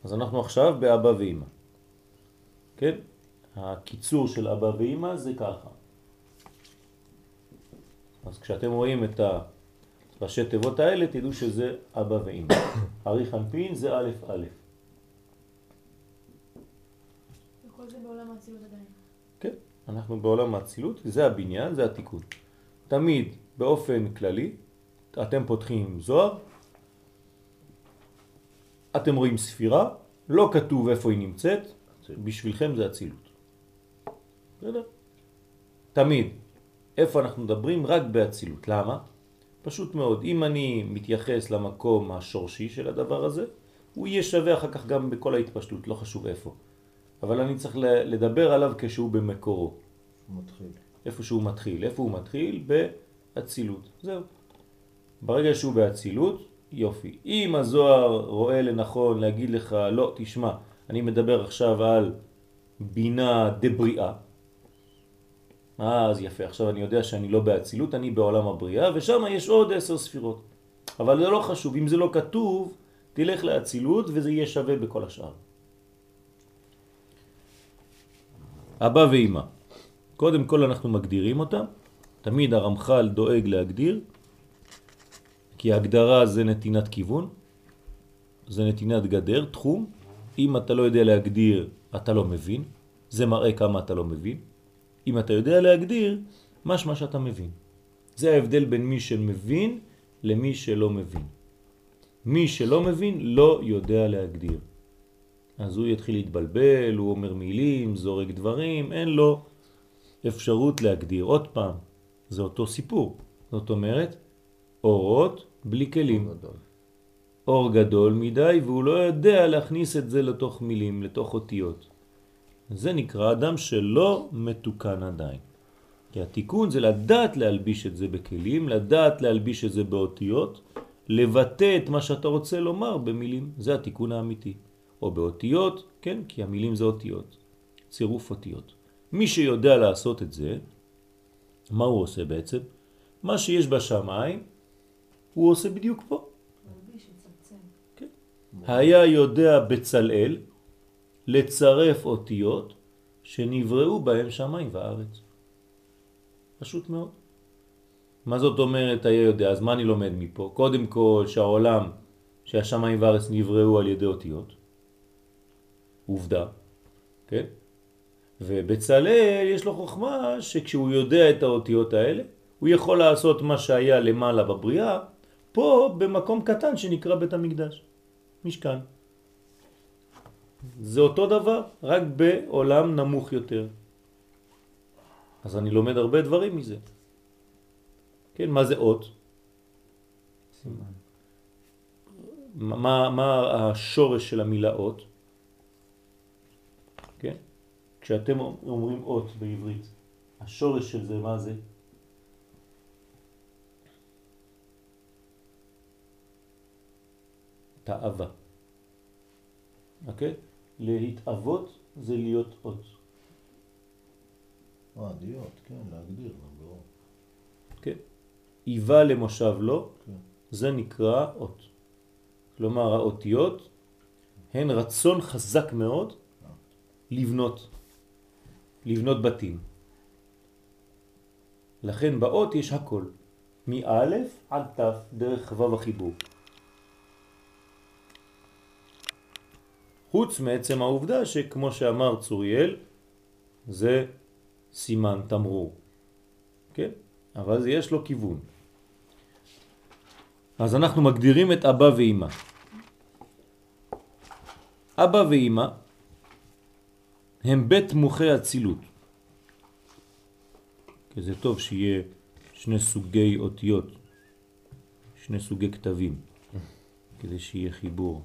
אז אנחנו עכשיו באבא ואמא. כן? הקיצור של אבא ואמא זה ככה. אז כשאתם רואים את הראשי תיבות האלה, תדעו שזה אבא ואמא. אריך אנפין זה א' א'. וכל זה בעולם האצילות עדיין. כן, אנחנו בעולם האצילות, זה הבניין, זה התיקון. תמיד, באופן כללי, אתם פותחים זוהר, אתם רואים ספירה, לא כתוב איפה היא נמצאת, בשבילכם זה אצילות. בסדר? תמיד. איפה אנחנו מדברים? רק באצילות. למה? פשוט מאוד. אם אני מתייחס למקום השורשי של הדבר הזה, הוא יהיה שווה אחר כך גם בכל ההתפשטות, לא חשוב איפה. אבל אני צריך לדבר עליו כשהוא במקורו. מתחיל. איפה שהוא מתחיל. איפה הוא מתחיל? באצילות. זהו. ברגע שהוא באצילות, יופי. אם הזוהר רואה לנכון להגיד לך, לא, תשמע, אני מדבר עכשיו על בינה דבריאה, אז יפה, עכשיו אני יודע שאני לא באצילות, אני בעולם הבריאה, ושם יש עוד עשר ספירות. אבל זה לא חשוב, אם זה לא כתוב, תלך לאצילות וזה יהיה שווה בכל השאר. אבא ואמא. קודם כל אנחנו מגדירים אותם, תמיד הרמח"ל דואג להגדיר, כי ההגדרה זה נתינת כיוון, זה נתינת גדר, תחום. אם אתה לא יודע להגדיר, אתה לא מבין. זה מראה כמה אתה לא מבין. אם אתה יודע להגדיר, משמע שאתה מבין. זה ההבדל בין מי שמבין למי שלא מבין. מי שלא מבין לא יודע להגדיר. אז הוא יתחיל להתבלבל, הוא אומר מילים, זורק דברים, אין לו אפשרות להגדיר. עוד פעם, זה אותו סיפור. זאת אומרת, אורות בלי כלים. אור גדול מדי והוא לא יודע להכניס את זה לתוך מילים, לתוך אותיות. זה נקרא אדם שלא מתוקן עדיין. כי התיקון זה לדעת להלביש את זה בכלים, לדעת להלביש את זה באותיות, לבטא את מה שאתה רוצה לומר במילים, זה התיקון האמיתי. או באותיות, כן, כי המילים זה אותיות, צירוף אותיות. מי שיודע לעשות את זה, מה הוא עושה בעצם? מה שיש בשמיים, הוא עושה בדיוק פה. היה יודע בצלאל לצרף אותיות שנבראו בהם שמיים וארץ. פשוט מאוד. מה זאת אומרת היה יודע? אז מה אני לומד מפה? קודם כל שהעולם, שהשמיים וארץ נבראו על ידי אותיות. עובדה, כן? ובצלאל יש לו חוכמה שכשהוא יודע את האותיות האלה, הוא יכול לעשות מה שהיה למעלה בבריאה, פה במקום קטן שנקרא בית המקדש, משכן. זה אותו דבר, רק בעולם נמוך יותר. אז אני לומד הרבה דברים מזה. כן, מה זה אות? סימן. מה, מה השורש של המילה אות? כן? כשאתם אומרים אות בעברית, השורש של זה מה זה? תאווה. אוקיי? להתאבות זה להיות אות. אה, להיות, כן, להגדיר, ברור. כן? איבה למושב לא, כן. זה נקרא אות. כלומר האותיות הן רצון חזק מאוד לבנות, לבנות בתים. לכן באות יש הכל, מא' עד ת' דרך ו' החיבור. חוץ מעצם העובדה שכמו שאמר צוריאל, זה סימן תמרור. כן? אבל יש לו כיוון. אז אנחנו מגדירים את אבא ואמא. אבא ואמא הם בית מוחי אצילות. כי זה טוב שיהיה שני סוגי אותיות, שני סוגי כתבים, כדי שיהיה חיבור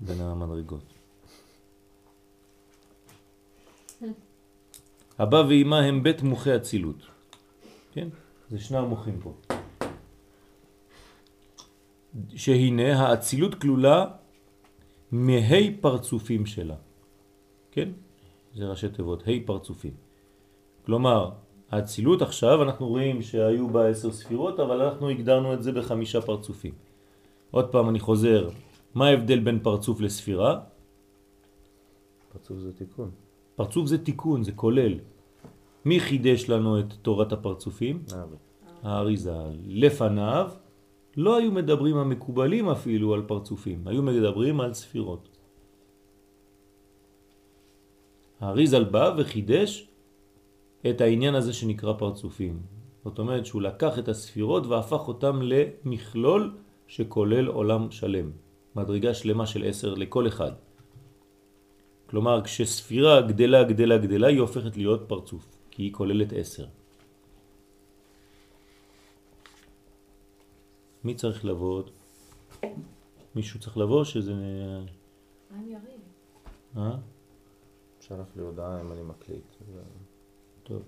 בין המדרגות. אבא ואמא הם בית מוחי אצילות. כן? זה שני המוחים פה. שהנה האצילות כלולה מהי פרצופים שלה. כן? זה ראשי תיבות, ה' פרצופים. כלומר, האצילות עכשיו, אנחנו רואים שהיו בה עשר ספירות, אבל אנחנו הגדרנו את זה בחמישה פרצופים. עוד פעם אני חוזר, מה ההבדל בין פרצוף לספירה? פרצוף זה תיקון. פרצוף זה תיקון, זה כולל. מי חידש לנו את תורת הפרצופים? האריזה. לפניו לא היו מדברים המקובלים אפילו על פרצופים, היו מדברים על ספירות. האריזל בא וחידש את העניין הזה שנקרא פרצופים. זאת אומרת שהוא לקח את הספירות והפך אותם למכלול שכולל עולם שלם. מדרגה שלמה של עשר לכל אחד. כלומר, כשספירה גדלה, גדלה, גדלה, היא הופכת להיות פרצוף, כי היא כוללת עשר. מי צריך לבוא עוד? מישהו צריך לבוא שזה... אני אריב. אה? שלח לי הודעה אם אני מקליט. טוב,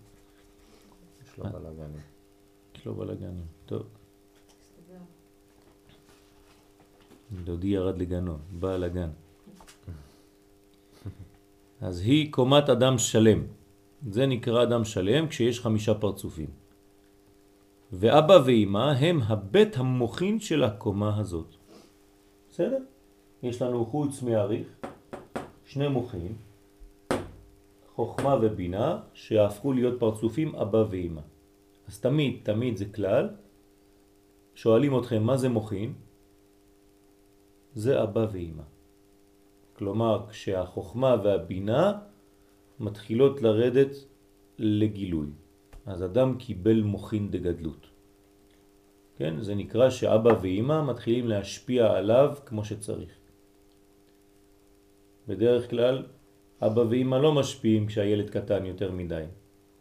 יש לו. בלאגנים. יש לו בלגנים. טוב, דודי ירד לגנו, בא לגן. אז היא קומת אדם שלם. זה נקרא אדם שלם כשיש חמישה פרצופים. ואבא ואמא הם הבית המוכין של הקומה הזאת. בסדר? יש לנו חוץ מעריך שני מוחים, חוכמה ובינה, שהפכו להיות פרצופים אבא ואמא. אז תמיד, תמיד זה כלל, שואלים אתכם מה זה מוחין? זה אבא ואמא. כלומר, כשהחוכמה והבינה מתחילות לרדת לגילוי. אז אדם קיבל מוחין דגדלות. כן? זה נקרא שאבא ואמא מתחילים להשפיע עליו כמו שצריך. בדרך כלל אבא ואמא לא משפיעים כשהילד קטן יותר מדי.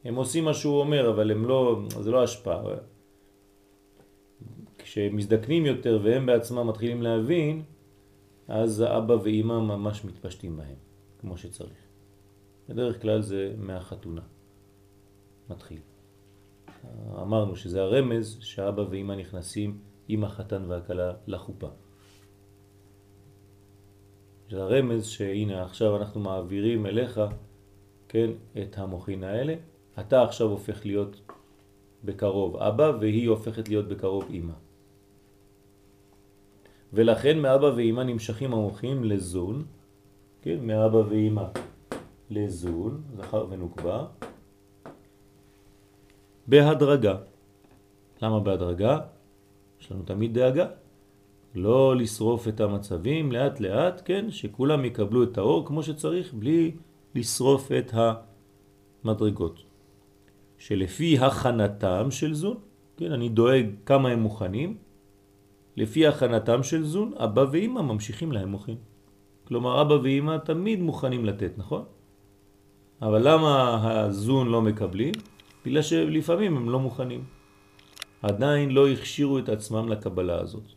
הם עושים מה שהוא אומר, אבל הם לא, זה לא השפעה. כשהם מזדקנים יותר והם בעצמם מתחילים להבין, אז האבא ואמא ממש מתפשטים בהם, כמו שצריך. בדרך כלל זה מהחתונה. מתחיל. אמרנו שזה הרמז שאבא ואמא נכנסים עם החתן והכלה לחופה. זה הרמז שהנה עכשיו אנחנו מעבירים אליך, כן, את המוחין האלה. אתה עכשיו הופך להיות בקרוב אבא והיא הופכת להיות בקרוב אמא. ולכן מאבא ואמא נמשכים המוחים לזון, כן, מאבא ואמא לזון, זכר ונוקבה, בהדרגה. למה בהדרגה? יש לנו תמיד דאגה. לא לשרוף את המצבים לאט לאט, כן, שכולם יקבלו את האור כמו שצריך, בלי לשרוף את המדרגות. שלפי הכנתם של זון, כן, אני דואג כמה הם מוכנים, לפי הכנתם של זון, אבא ואמא ממשיכים להם מוכנים. כלומר, אבא ואמא תמיד מוכנים לתת, נכון? אבל למה הזון לא מקבלים? בגלל שלפעמים הם לא מוכנים. עדיין לא הכשירו את עצמם לקבלה הזאת.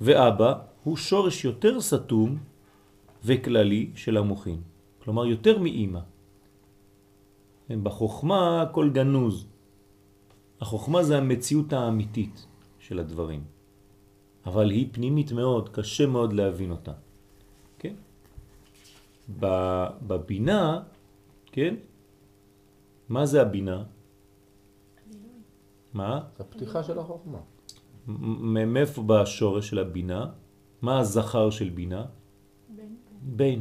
ואבא הוא שורש יותר סתום וכללי של המוחין. כלומר, יותר מאימא. בחוכמה הכל גנוז. החוכמה זה המציאות האמיתית של הדברים. אבל היא פנימית מאוד, קשה מאוד להבין אותה. כן? בבינה, כן? מה זה הבינה? מה? זה הפתיחה של החוכמה. מאיפה בא השורש של הבינה? מה הזכר של בינה? בן. בין.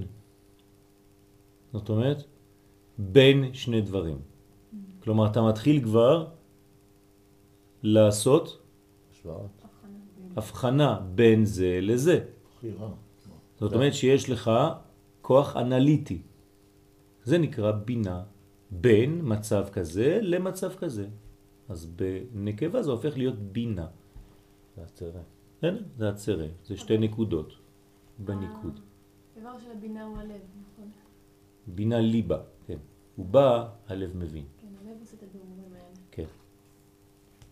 זאת אומרת, בין שני דברים. כלומר, אתה מתחיל כבר לעשות. הבחנה בין. הבחנה בין זה לזה. זאת אומרת שיש לך כוח אנליטי. זה נקרא בינה בין מצב כזה למצב כזה. אז בנקבה זה הופך להיות בינה. זה הצרה. כן, זה הצרה, זה שתי נקודות בניקוד. האיבר של הבינה הוא הלב, נכון? בינה ליבה, כן. הוא בא, הלב מבין. כן, הלב עושה את הבירורים האלה. כן.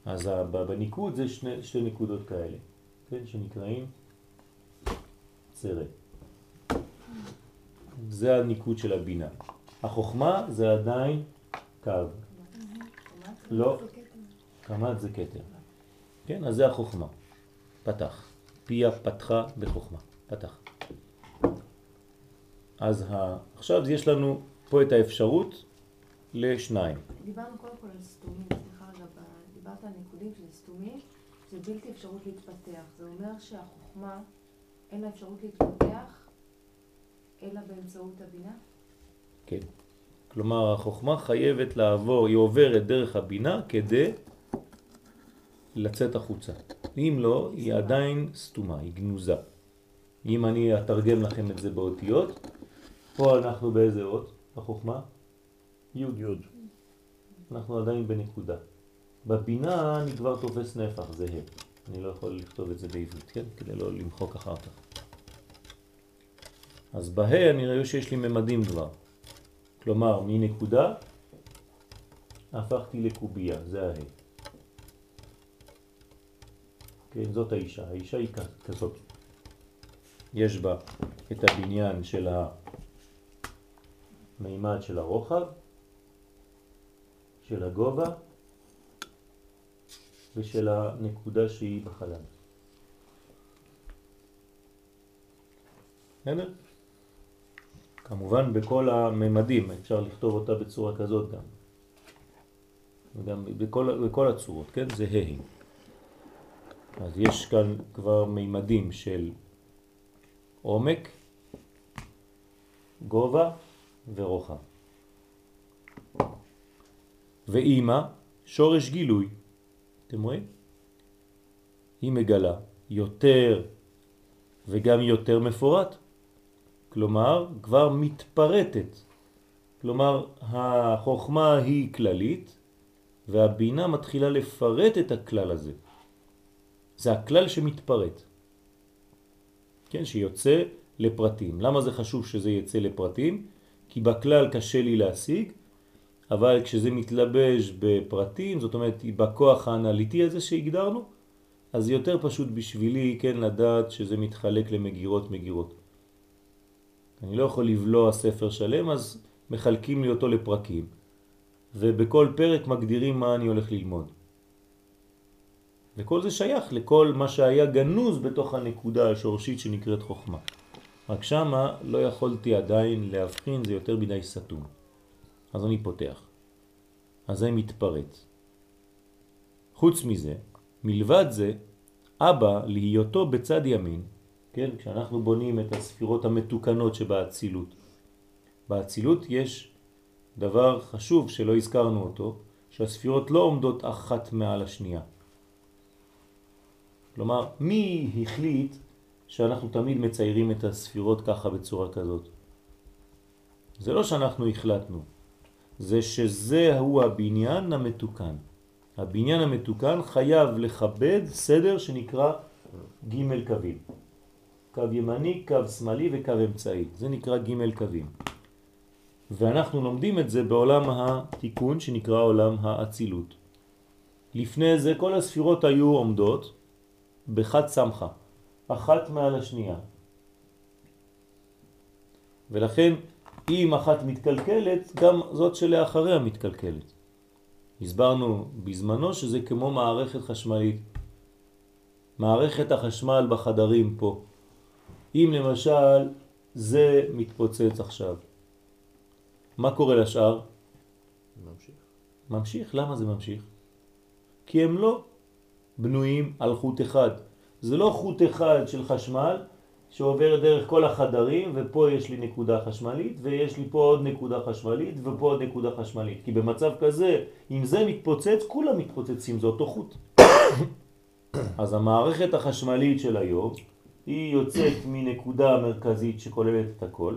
אז בניקוד זה שני, שתי נקודות כאלה, כן, שנקראים צרה. זה הניקוד של הבינה. החוכמה זה עדיין קו. לא. קמ"ט זה כתר. כן, אז זה החוכמה. פתח. פיה פתחה בחוכמה. פתח. אז ה... עכשיו יש לנו פה את האפשרות לשניים. דיברנו קודם כל על סתומים, דיברת על ניקודים שזה סתומים, זה בלתי אפשרות להתפתח. זה אומר שהחוכמה אין לה אפשרות להתפתח אלא באמצעות הבינה? כן. כלומר, החוכמה חייבת לעבור, היא עוברת דרך הבינה כדי לצאת החוצה. אם לא, היא עדיין סתומה, היא גנוזה. אם אני אתרגם לכם את זה באותיות, פה אנחנו באיזה אות? החוכמה? י' י'. אנחנו עדיין בנקודה. בבינה אני כבר תופס נפח, זה ה'. אני לא יכול לכתוב את זה בעברית, כן? כדי לא למחוק אחר כך. אז בה' אני רואה שיש לי ממדים כבר. כלומר, מנקודה הפכתי לקובייה, זה ה'. כן, זאת האישה. האישה היא כזאת. יש בה את הבניין של המימד של הרוחב, של הגובה ושל הנקודה שהיא בחלל. בסדר? כמובן בכל הממדים, אפשר לכתוב אותה בצורה כזאת גם. וגם בכל, בכל הצורות, כן? זה ה'. אז יש כאן כבר מימדים של עומק, גובה ורוחב. ואימא, שורש גילוי. אתם רואים? היא מגלה יותר וגם יותר מפורט. כלומר, כבר מתפרטת. כלומר, החוכמה היא כללית, והבינה מתחילה לפרט את הכלל הזה. זה הכלל שמתפרט. כן, שיוצא לפרטים. למה זה חשוב שזה יצא לפרטים? כי בכלל קשה לי להשיג, אבל כשזה מתלבש בפרטים, זאת אומרת בכוח האנליטי הזה שהגדרנו, אז יותר פשוט בשבילי כן לדעת שזה מתחלק למגירות מגירות. אני לא יכול לבלוע ספר שלם, אז מחלקים לי אותו לפרקים, ובכל פרק מגדירים מה אני הולך ללמוד. וכל זה שייך לכל מה שהיה גנוז בתוך הנקודה השורשית שנקראת חוכמה. רק שמה לא יכולתי עדיין להבחין, זה יותר מדי סתום. אז אני פותח. אז זה מתפרט. חוץ מזה, מלבד זה, אבא להיותו בצד ימין, כן, כשאנחנו בונים את הספירות המתוקנות שבאצילות. באצילות יש דבר חשוב שלא הזכרנו אותו, שהספירות לא עומדות אחת מעל השנייה. כלומר, מי החליט שאנחנו תמיד מציירים את הספירות ככה בצורה כזאת? זה לא שאנחנו החלטנו, זה הוא הבניין המתוקן. הבניין המתוקן חייב לכבד סדר שנקרא ג' קווים. קו ימני, קו שמאלי וקו אמצעי. זה נקרא ג' קווים. ואנחנו לומדים את זה בעולם התיקון שנקרא עולם האצילות. לפני זה כל הספירות היו עומדות בחד סמכה, אחת מעל השנייה. ולכן אם אחת מתקלקלת, גם זאת שלאחריה מתקלקלת. הסברנו בזמנו שזה כמו מערכת חשמלית. מערכת החשמל בחדרים פה. אם למשל זה מתפוצץ עכשיו, מה קורה לשאר? ממשיך. ממשיך. למה זה ממשיך? כי הם לא בנויים על חוט אחד. זה לא חוט אחד של חשמל שעובר דרך כל החדרים ופה יש לי נקודה חשמלית ויש לי פה עוד נקודה חשמלית ופה עוד נקודה חשמלית. כי במצב כזה, אם זה מתפוצץ, כולם מתפוצצים, זה אותו חוט. אז המערכת החשמלית של היום היא יוצאת מנקודה מרכזית שכוללת את הכל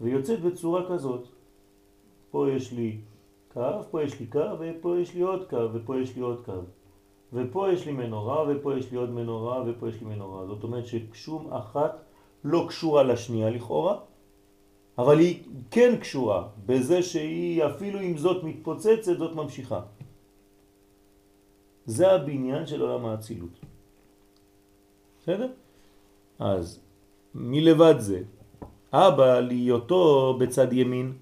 ויוצאת בצורה כזאת. פה יש לי קו, פה יש לי קו ופה יש לי עוד קו ופה יש לי עוד קו. ופה יש לי מנורה, ופה יש לי עוד מנורה, ופה יש לי מנורה. זאת אומרת ששום אחת לא קשורה לשנייה לכאורה, אבל היא כן קשורה בזה שהיא אפילו אם זאת מתפוצצת, זאת ממשיכה. זה הבניין של עולם האצילות. בסדר? אז מלבד זה, אבא להיותו בצד ימין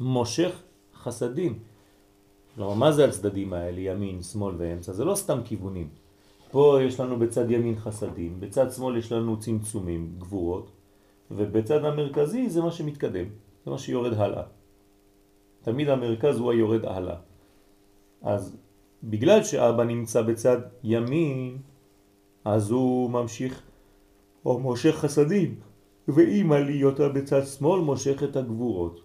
מושך חסדים. כלומר, מה זה הצדדים האלה, ימין, שמאל ואמצע? זה לא סתם כיוונים. פה יש לנו בצד ימין חסדים, בצד שמאל יש לנו צמצומים, גבורות, ובצד המרכזי זה מה שמתקדם, זה מה שיורד הלאה. תמיד המרכז הוא היורד הלאה. אז בגלל שאבא נמצא בצד ימין, אז הוא ממשיך או מושך חסדים, ואמא להיותה בצד שמאל מושך את הגבורות.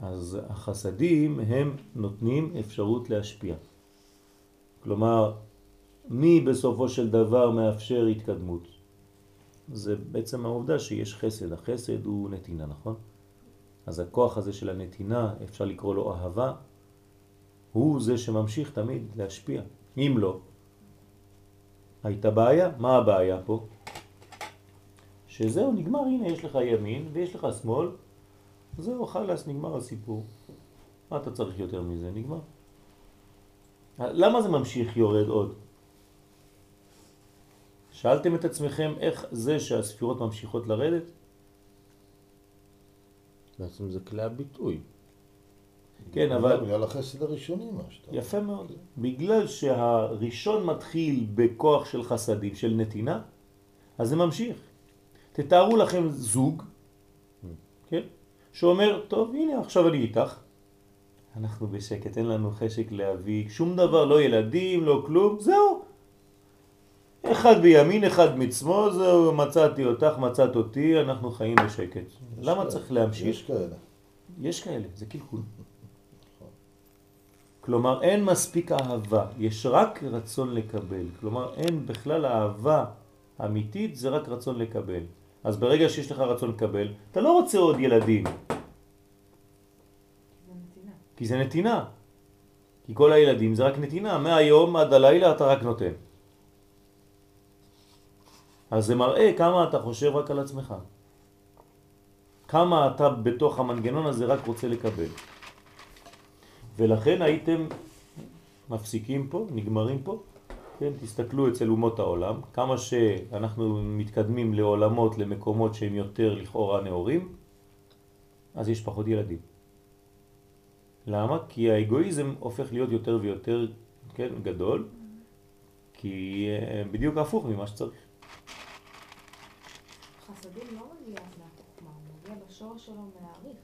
אז החסדים הם נותנים אפשרות להשפיע. כלומר, מי בסופו של דבר מאפשר התקדמות? זה בעצם העובדה שיש חסד. החסד הוא נתינה, נכון? אז הכוח הזה של הנתינה, אפשר לקרוא לו אהבה, הוא זה שממשיך תמיד להשפיע. אם לא, הייתה בעיה. מה הבעיה פה? שזהו, נגמר, הנה יש לך ימין ויש לך שמאל, זהו, חלס, נגמר הסיפור. מה אתה צריך יותר מזה? נגמר. למה זה ממשיך יורד עוד? שאלתם את עצמכם איך זה שהספירות ממשיכות לרדת? בעצם זה כלי הביטוי. כן, אבל... בגלל החסד הראשוני מה שאתה... יפה מאוד. בגלל שהראשון מתחיל בכוח של חסדים, של נתינה, אז זה ממשיך. תתארו לכם זוג, כן? שאומר, טוב, הנה, עכשיו אני איתך. אנחנו בשקט, אין לנו חשק להביא שום דבר, לא ילדים, לא כלום, זהו. אחד בימין, אחד מצמו, זהו, מצאתי אותך, מצאת אותי, אנחנו חיים בשקט. למה כאלה. צריך להמשיך? יש כאלה. יש כאלה, זה קלקול. כלומר, אין מספיק אהבה, יש רק רצון לקבל. כלומר, אין בכלל אהבה אמיתית, זה רק רצון לקבל. אז ברגע שיש לך רצון לקבל, אתה לא רוצה עוד ילדים, זה נתינה. כי זה נתינה. כי כל הילדים זה רק נתינה, מהיום עד הלילה אתה רק נותן. אז זה מראה כמה אתה חושב רק על עצמך. כמה אתה בתוך המנגנון הזה רק רוצה לקבל. ולכן הייתם מפסיקים פה, נגמרים פה, כן, תסתכלו אצל אומות העולם, כמה שאנחנו מתקדמים לעולמות, למקומות שהם יותר לכאורה נאורים, אז יש פחות ילדים. למה? כי האגואיזם הופך להיות יותר ויותר כן, גדול, כי אה, בדיוק הפוך ממה שצריך. חסדים לא מגיע מהחוכמה, הוא בשורש שלו מהעריך.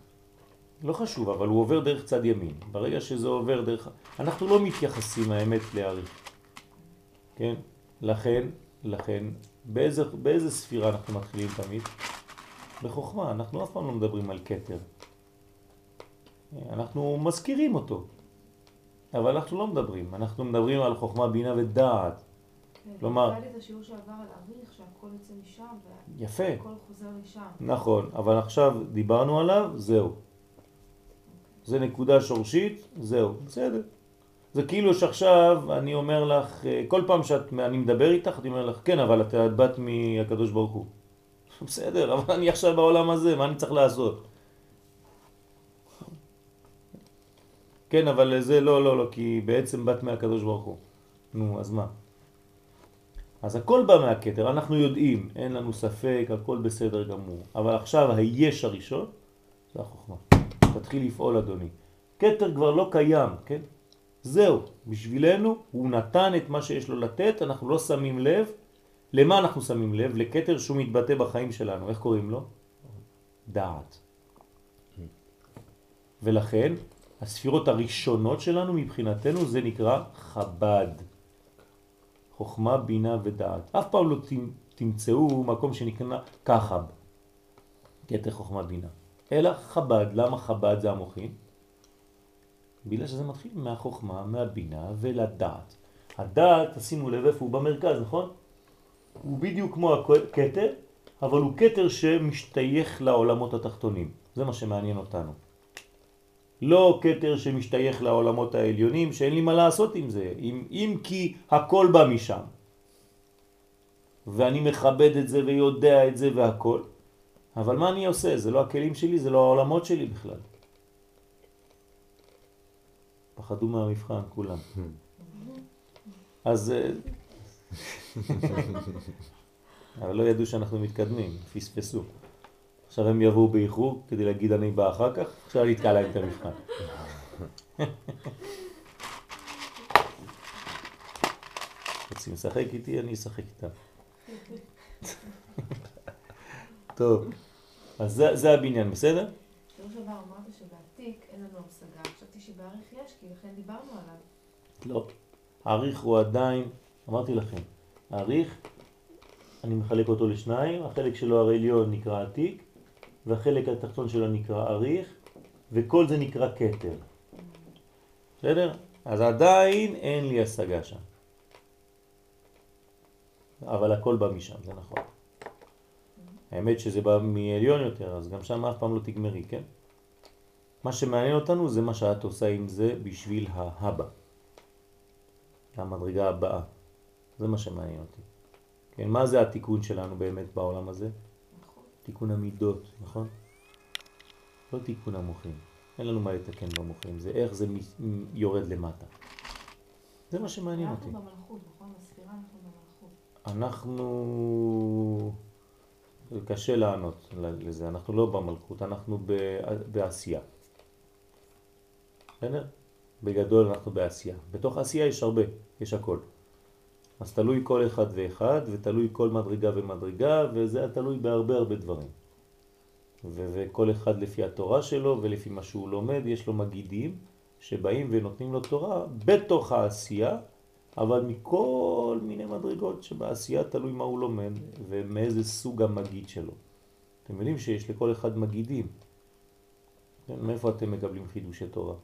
לא חשוב, אבל הוא עובר דרך צד ימין. ברגע שזה עובר דרך... אנחנו לא מתייחסים האמת להעריך. כן? לכן, לכן, באיזה, באיזה ספירה אנחנו מתחילים תמיד? בחוכמה. אנחנו אף פעם לא מדברים על קטר. אנחנו מזכירים אותו. אבל אנחנו לא מדברים. אנחנו מדברים על חוכמה, בינה ודעת. כן, כלומר- היה לי את השיעור שעבר על עריך, שהכל יוצא משם, יפה. והכל חוזר לשם. נכון, אבל עכשיו דיברנו עליו, זהו. זה נקודה שורשית, זהו, בסדר. זה כאילו שעכשיו אני אומר לך, אה, כל פעם שאני מדבר איתך, אני אומר לך, כן, אבל את את באת מהקדוש ברוך הוא. בסדר, אבל אני עכשיו בעולם הזה, מה אני צריך לעשות? כן, אבל זה לא, לא, לא, כי בעצם באת מהקדוש ברוך הוא. נו, אז מה? אז הכל בא מהכתר, אנחנו יודעים, אין לנו ספק, הכל בסדר גמור. אבל עכשיו היש הראשון, זה החוכמה. תתחיל לפעול אדוני. כתר כבר לא קיים, כן? זהו, בשבילנו הוא נתן את מה שיש לו לתת, אנחנו לא שמים לב. למה אנחנו שמים לב? לכתר שהוא מתבטא בחיים שלנו, איך קוראים לו? דעת. ולכן הספירות הראשונות שלנו מבחינתנו זה נקרא חב"ד. חוכמה, בינה ודעת. אף פעם לא תמ- תמצאו מקום שנקרא כחב, כתר חוכמה בינה. אלא חב"ד. למה חב"ד זה המוחים? בגלל שזה מתחיל מהחוכמה, מהבינה ולדעת. הדעת, תשימו לב איפה הוא במרכז, נכון? הוא בדיוק כמו הכתר, אבל הוא כתר שמשתייך לעולמות התחתונים. זה מה שמעניין אותנו. לא כתר שמשתייך לעולמות העליונים, שאין לי מה לעשות עם זה, אם, אם כי הכל בא משם. ואני מכבד את זה ויודע את זה והכל, אבל מה אני עושה? זה לא הכלים שלי, זה לא העולמות שלי בכלל. פחדו מהמבחן כולם. אז... אה, אבל לא ידעו שאנחנו מתקדמים, פספסו. עכשיו הם יבואו באיחור כדי להגיד אני בא אחר כך, עכשיו אני אתקע להם את המבחן. רוצים לשחק איתי, אני אשחק איתם. טוב, אז זה, זה הבניין, בסדר? בשבוע שעבר אמרת שבעתיק אין לנו המשגה, חשבתי שבעריך יש, כי לכן דיברנו עליו. לא. העריך הוא עדיין, אמרתי לכם, העריך, אני מחלק אותו לשניים, החלק שלו העליון נקרא עתיק, והחלק התחתון שלו נקרא עריך, וכל זה נקרא כתר. בסדר? אז עדיין אין לי השגה שם. אבל הכל בא משם, זה נכון. האמת שזה בא מעליון יותר, אז גם שם אף פעם לא תגמרי, כן? מה שמעניין אותנו זה מה שאת עושה עם זה בשביל ההבא. המדרגה הבאה. זה מה שמעניין אותי. כן, מה זה התיקון שלנו באמת בעולם הזה? תיקון המידות, נכון? לא תיקון המוחים. אין לנו מה לתקן במוחים, זה איך זה יורד למטה. זה מה שמעניין אותי. אנחנו במלכות, נכון? בספירה אנחנו במלכות. אנחנו... קשה לענות לזה, אנחנו לא במלכות, אנחנו בעשייה. בסדר? בגדול אנחנו בעשייה. בתוך העשייה יש הרבה, יש הכל. אז תלוי כל אחד ואחד, ותלוי כל מדרגה ומדרגה, וזה תלוי בהרבה הרבה דברים. וכל אחד לפי התורה שלו ולפי מה שהוא לומד, יש לו מגידים שבאים ונותנים לו תורה בתוך העשייה, אבל מכל מיני מדרגות שבעשייה תלוי מה הוא לומד ומאיזה סוג המגיד שלו. אתם יודעים שיש לכל אחד מגידים. מאיפה אתם מקבלים חידושי תורה?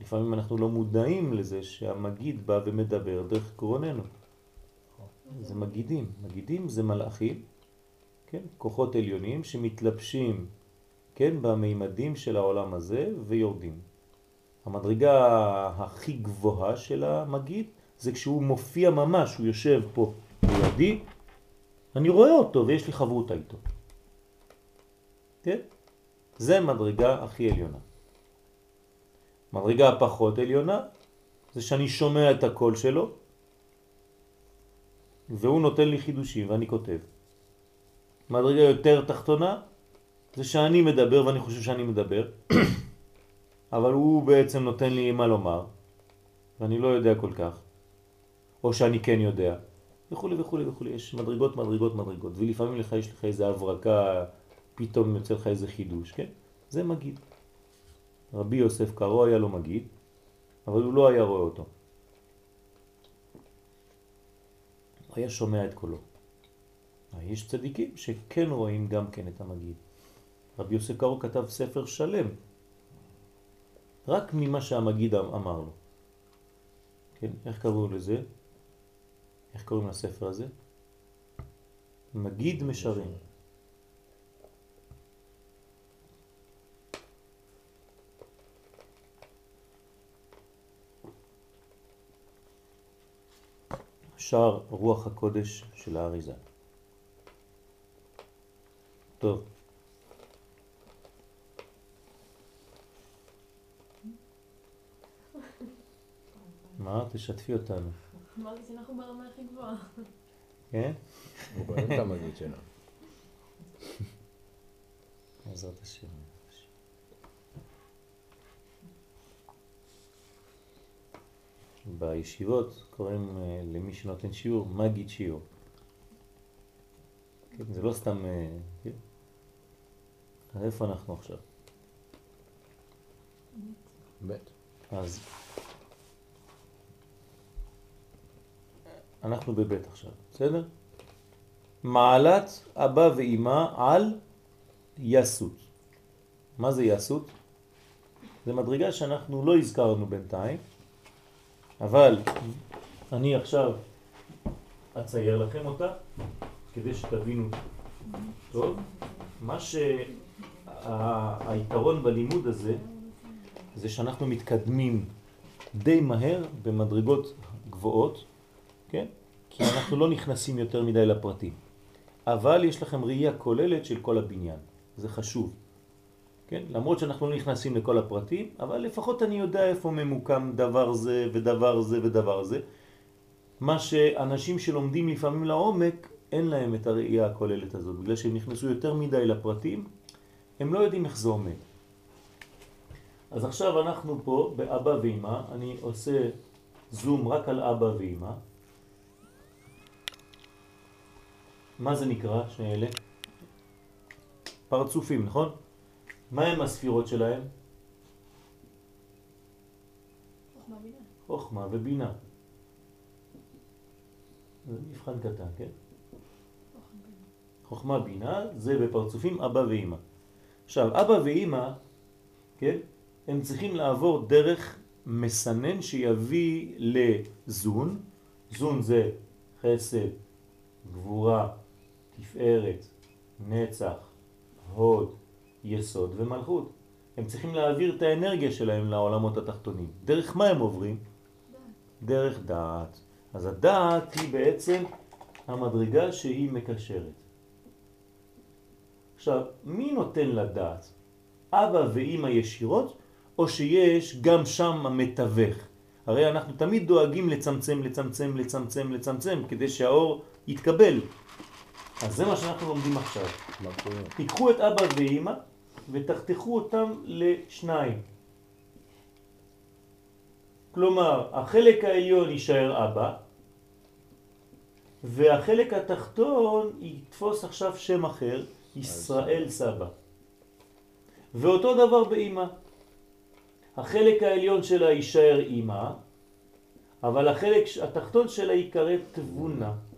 לפעמים אנחנו לא מודעים לזה שהמגיד בא ומדבר דרך קרוננו. זה מגידים. מגידים זה מלאכים, כן? כוחות עליונים שמתלבשים, כן? במימדים של העולם הזה ויורדים. המדרגה הכי גבוהה של המגיד זה כשהוא מופיע ממש, הוא יושב פה לידי, אני רואה אותו ויש לי חברותה איתו. כן? זה מדרגה הכי עליונה. מדרגה הפחות עליונה זה שאני שומע את הקול שלו והוא נותן לי חידושים ואני כותב. מדרגה יותר תחתונה זה שאני מדבר ואני חושב שאני מדבר אבל הוא בעצם נותן לי מה לומר ואני לא יודע כל כך או שאני כן יודע וכולי וכולי וכולי יש מדרגות מדרגות מדרגות ולפעמים לך יש לך איזה הברקה פתאום יוצא לך איזה חידוש כן? זה מגיד רבי יוסף קרו היה לו מגיד אבל הוא לא היה רואה אותו הוא היה שומע את קולו. יש צדיקים שכן רואים גם כן את המגיד. רבי יוסף קארו כתב ספר שלם, רק ממה שהמגיד אמ- אמר לו. כן, איך קראו לזה? איך קוראים לספר הזה? מגיד משרים. שער רוח הקודש של האריזה. טוב. מה? תשתפי אותנו. אמרתי שאנחנו ברמה הכי גבוהה. כן? הוא בונה את המגיד שלו. בעזרת השם. בישיבות קוראים אה, למי שנותן שיעור מגיד שיעור. כן, זה לא סתם... אה, כן? אז איפה אנחנו עכשיו? בית. אז אנחנו בבית עכשיו, בסדר? מעלת אבא ואימא על יסות. מה זה יסות? זה מדרגה שאנחנו לא הזכרנו בינתיים, אבל אני עכשיו אצייר לכם אותה כדי שתבינו טוב. מה שהיתרון בלימוד הזה זה שאנחנו מתקדמים די מהר במדרגות גבוהות, כן? כי אנחנו לא נכנסים יותר מדי לפרטים. אבל יש לכם ראייה כוללת של כל הבניין, זה חשוב. כן? למרות שאנחנו לא נכנסים לכל הפרטים, אבל לפחות אני יודע איפה ממוקם דבר זה ודבר זה ודבר זה. מה שאנשים שלומדים לפעמים לעומק, אין להם את הראייה הכוללת הזאת, בגלל שהם נכנסו יותר מדי לפרטים, הם לא יודעים איך זה עומד. אז עכשיו אנחנו פה באבא ואמא, אני עושה זום רק על אבא ואמא. מה זה נקרא, שני אלה? פרצופים, נכון? מה הם הספירות שלהם? חוכמה בינה. חוכמה ובינה. זה מבחן קטן, כן? חוכמה בינה. זה בפרצופים אבא ואמא. עכשיו, אבא ואמא, כן, הם צריכים לעבור דרך מסנן שיביא לזון. זון זה חסד, גבורה, תפארת, נצח, הוד, יסוד ומלכות. הם צריכים להעביר את האנרגיה שלהם לעולמות התחתונים. דרך מה הם עוברים? דעת. דרך דעת. אז הדעת היא בעצם המדרגה שהיא מקשרת. עכשיו, מי נותן לדעת? אבא ואימא ישירות, או שיש גם שם המתווך? הרי אנחנו תמיד דואגים לצמצם, לצמצם, לצמצם, לצמצם, כדי שהאור יתקבל. אז זה מה שאנחנו לומדים עכשיו. תיקחו את אבא ואימא ותחתכו אותם לשניים. כלומר, החלק העליון יישאר אבא, והחלק התחתון יתפוס עכשיו שם אחר, ישראל סבא. ואותו דבר באימא. החלק העליון שלה יישאר אימא, אבל החלק התחתון שלה יקרא תבונה.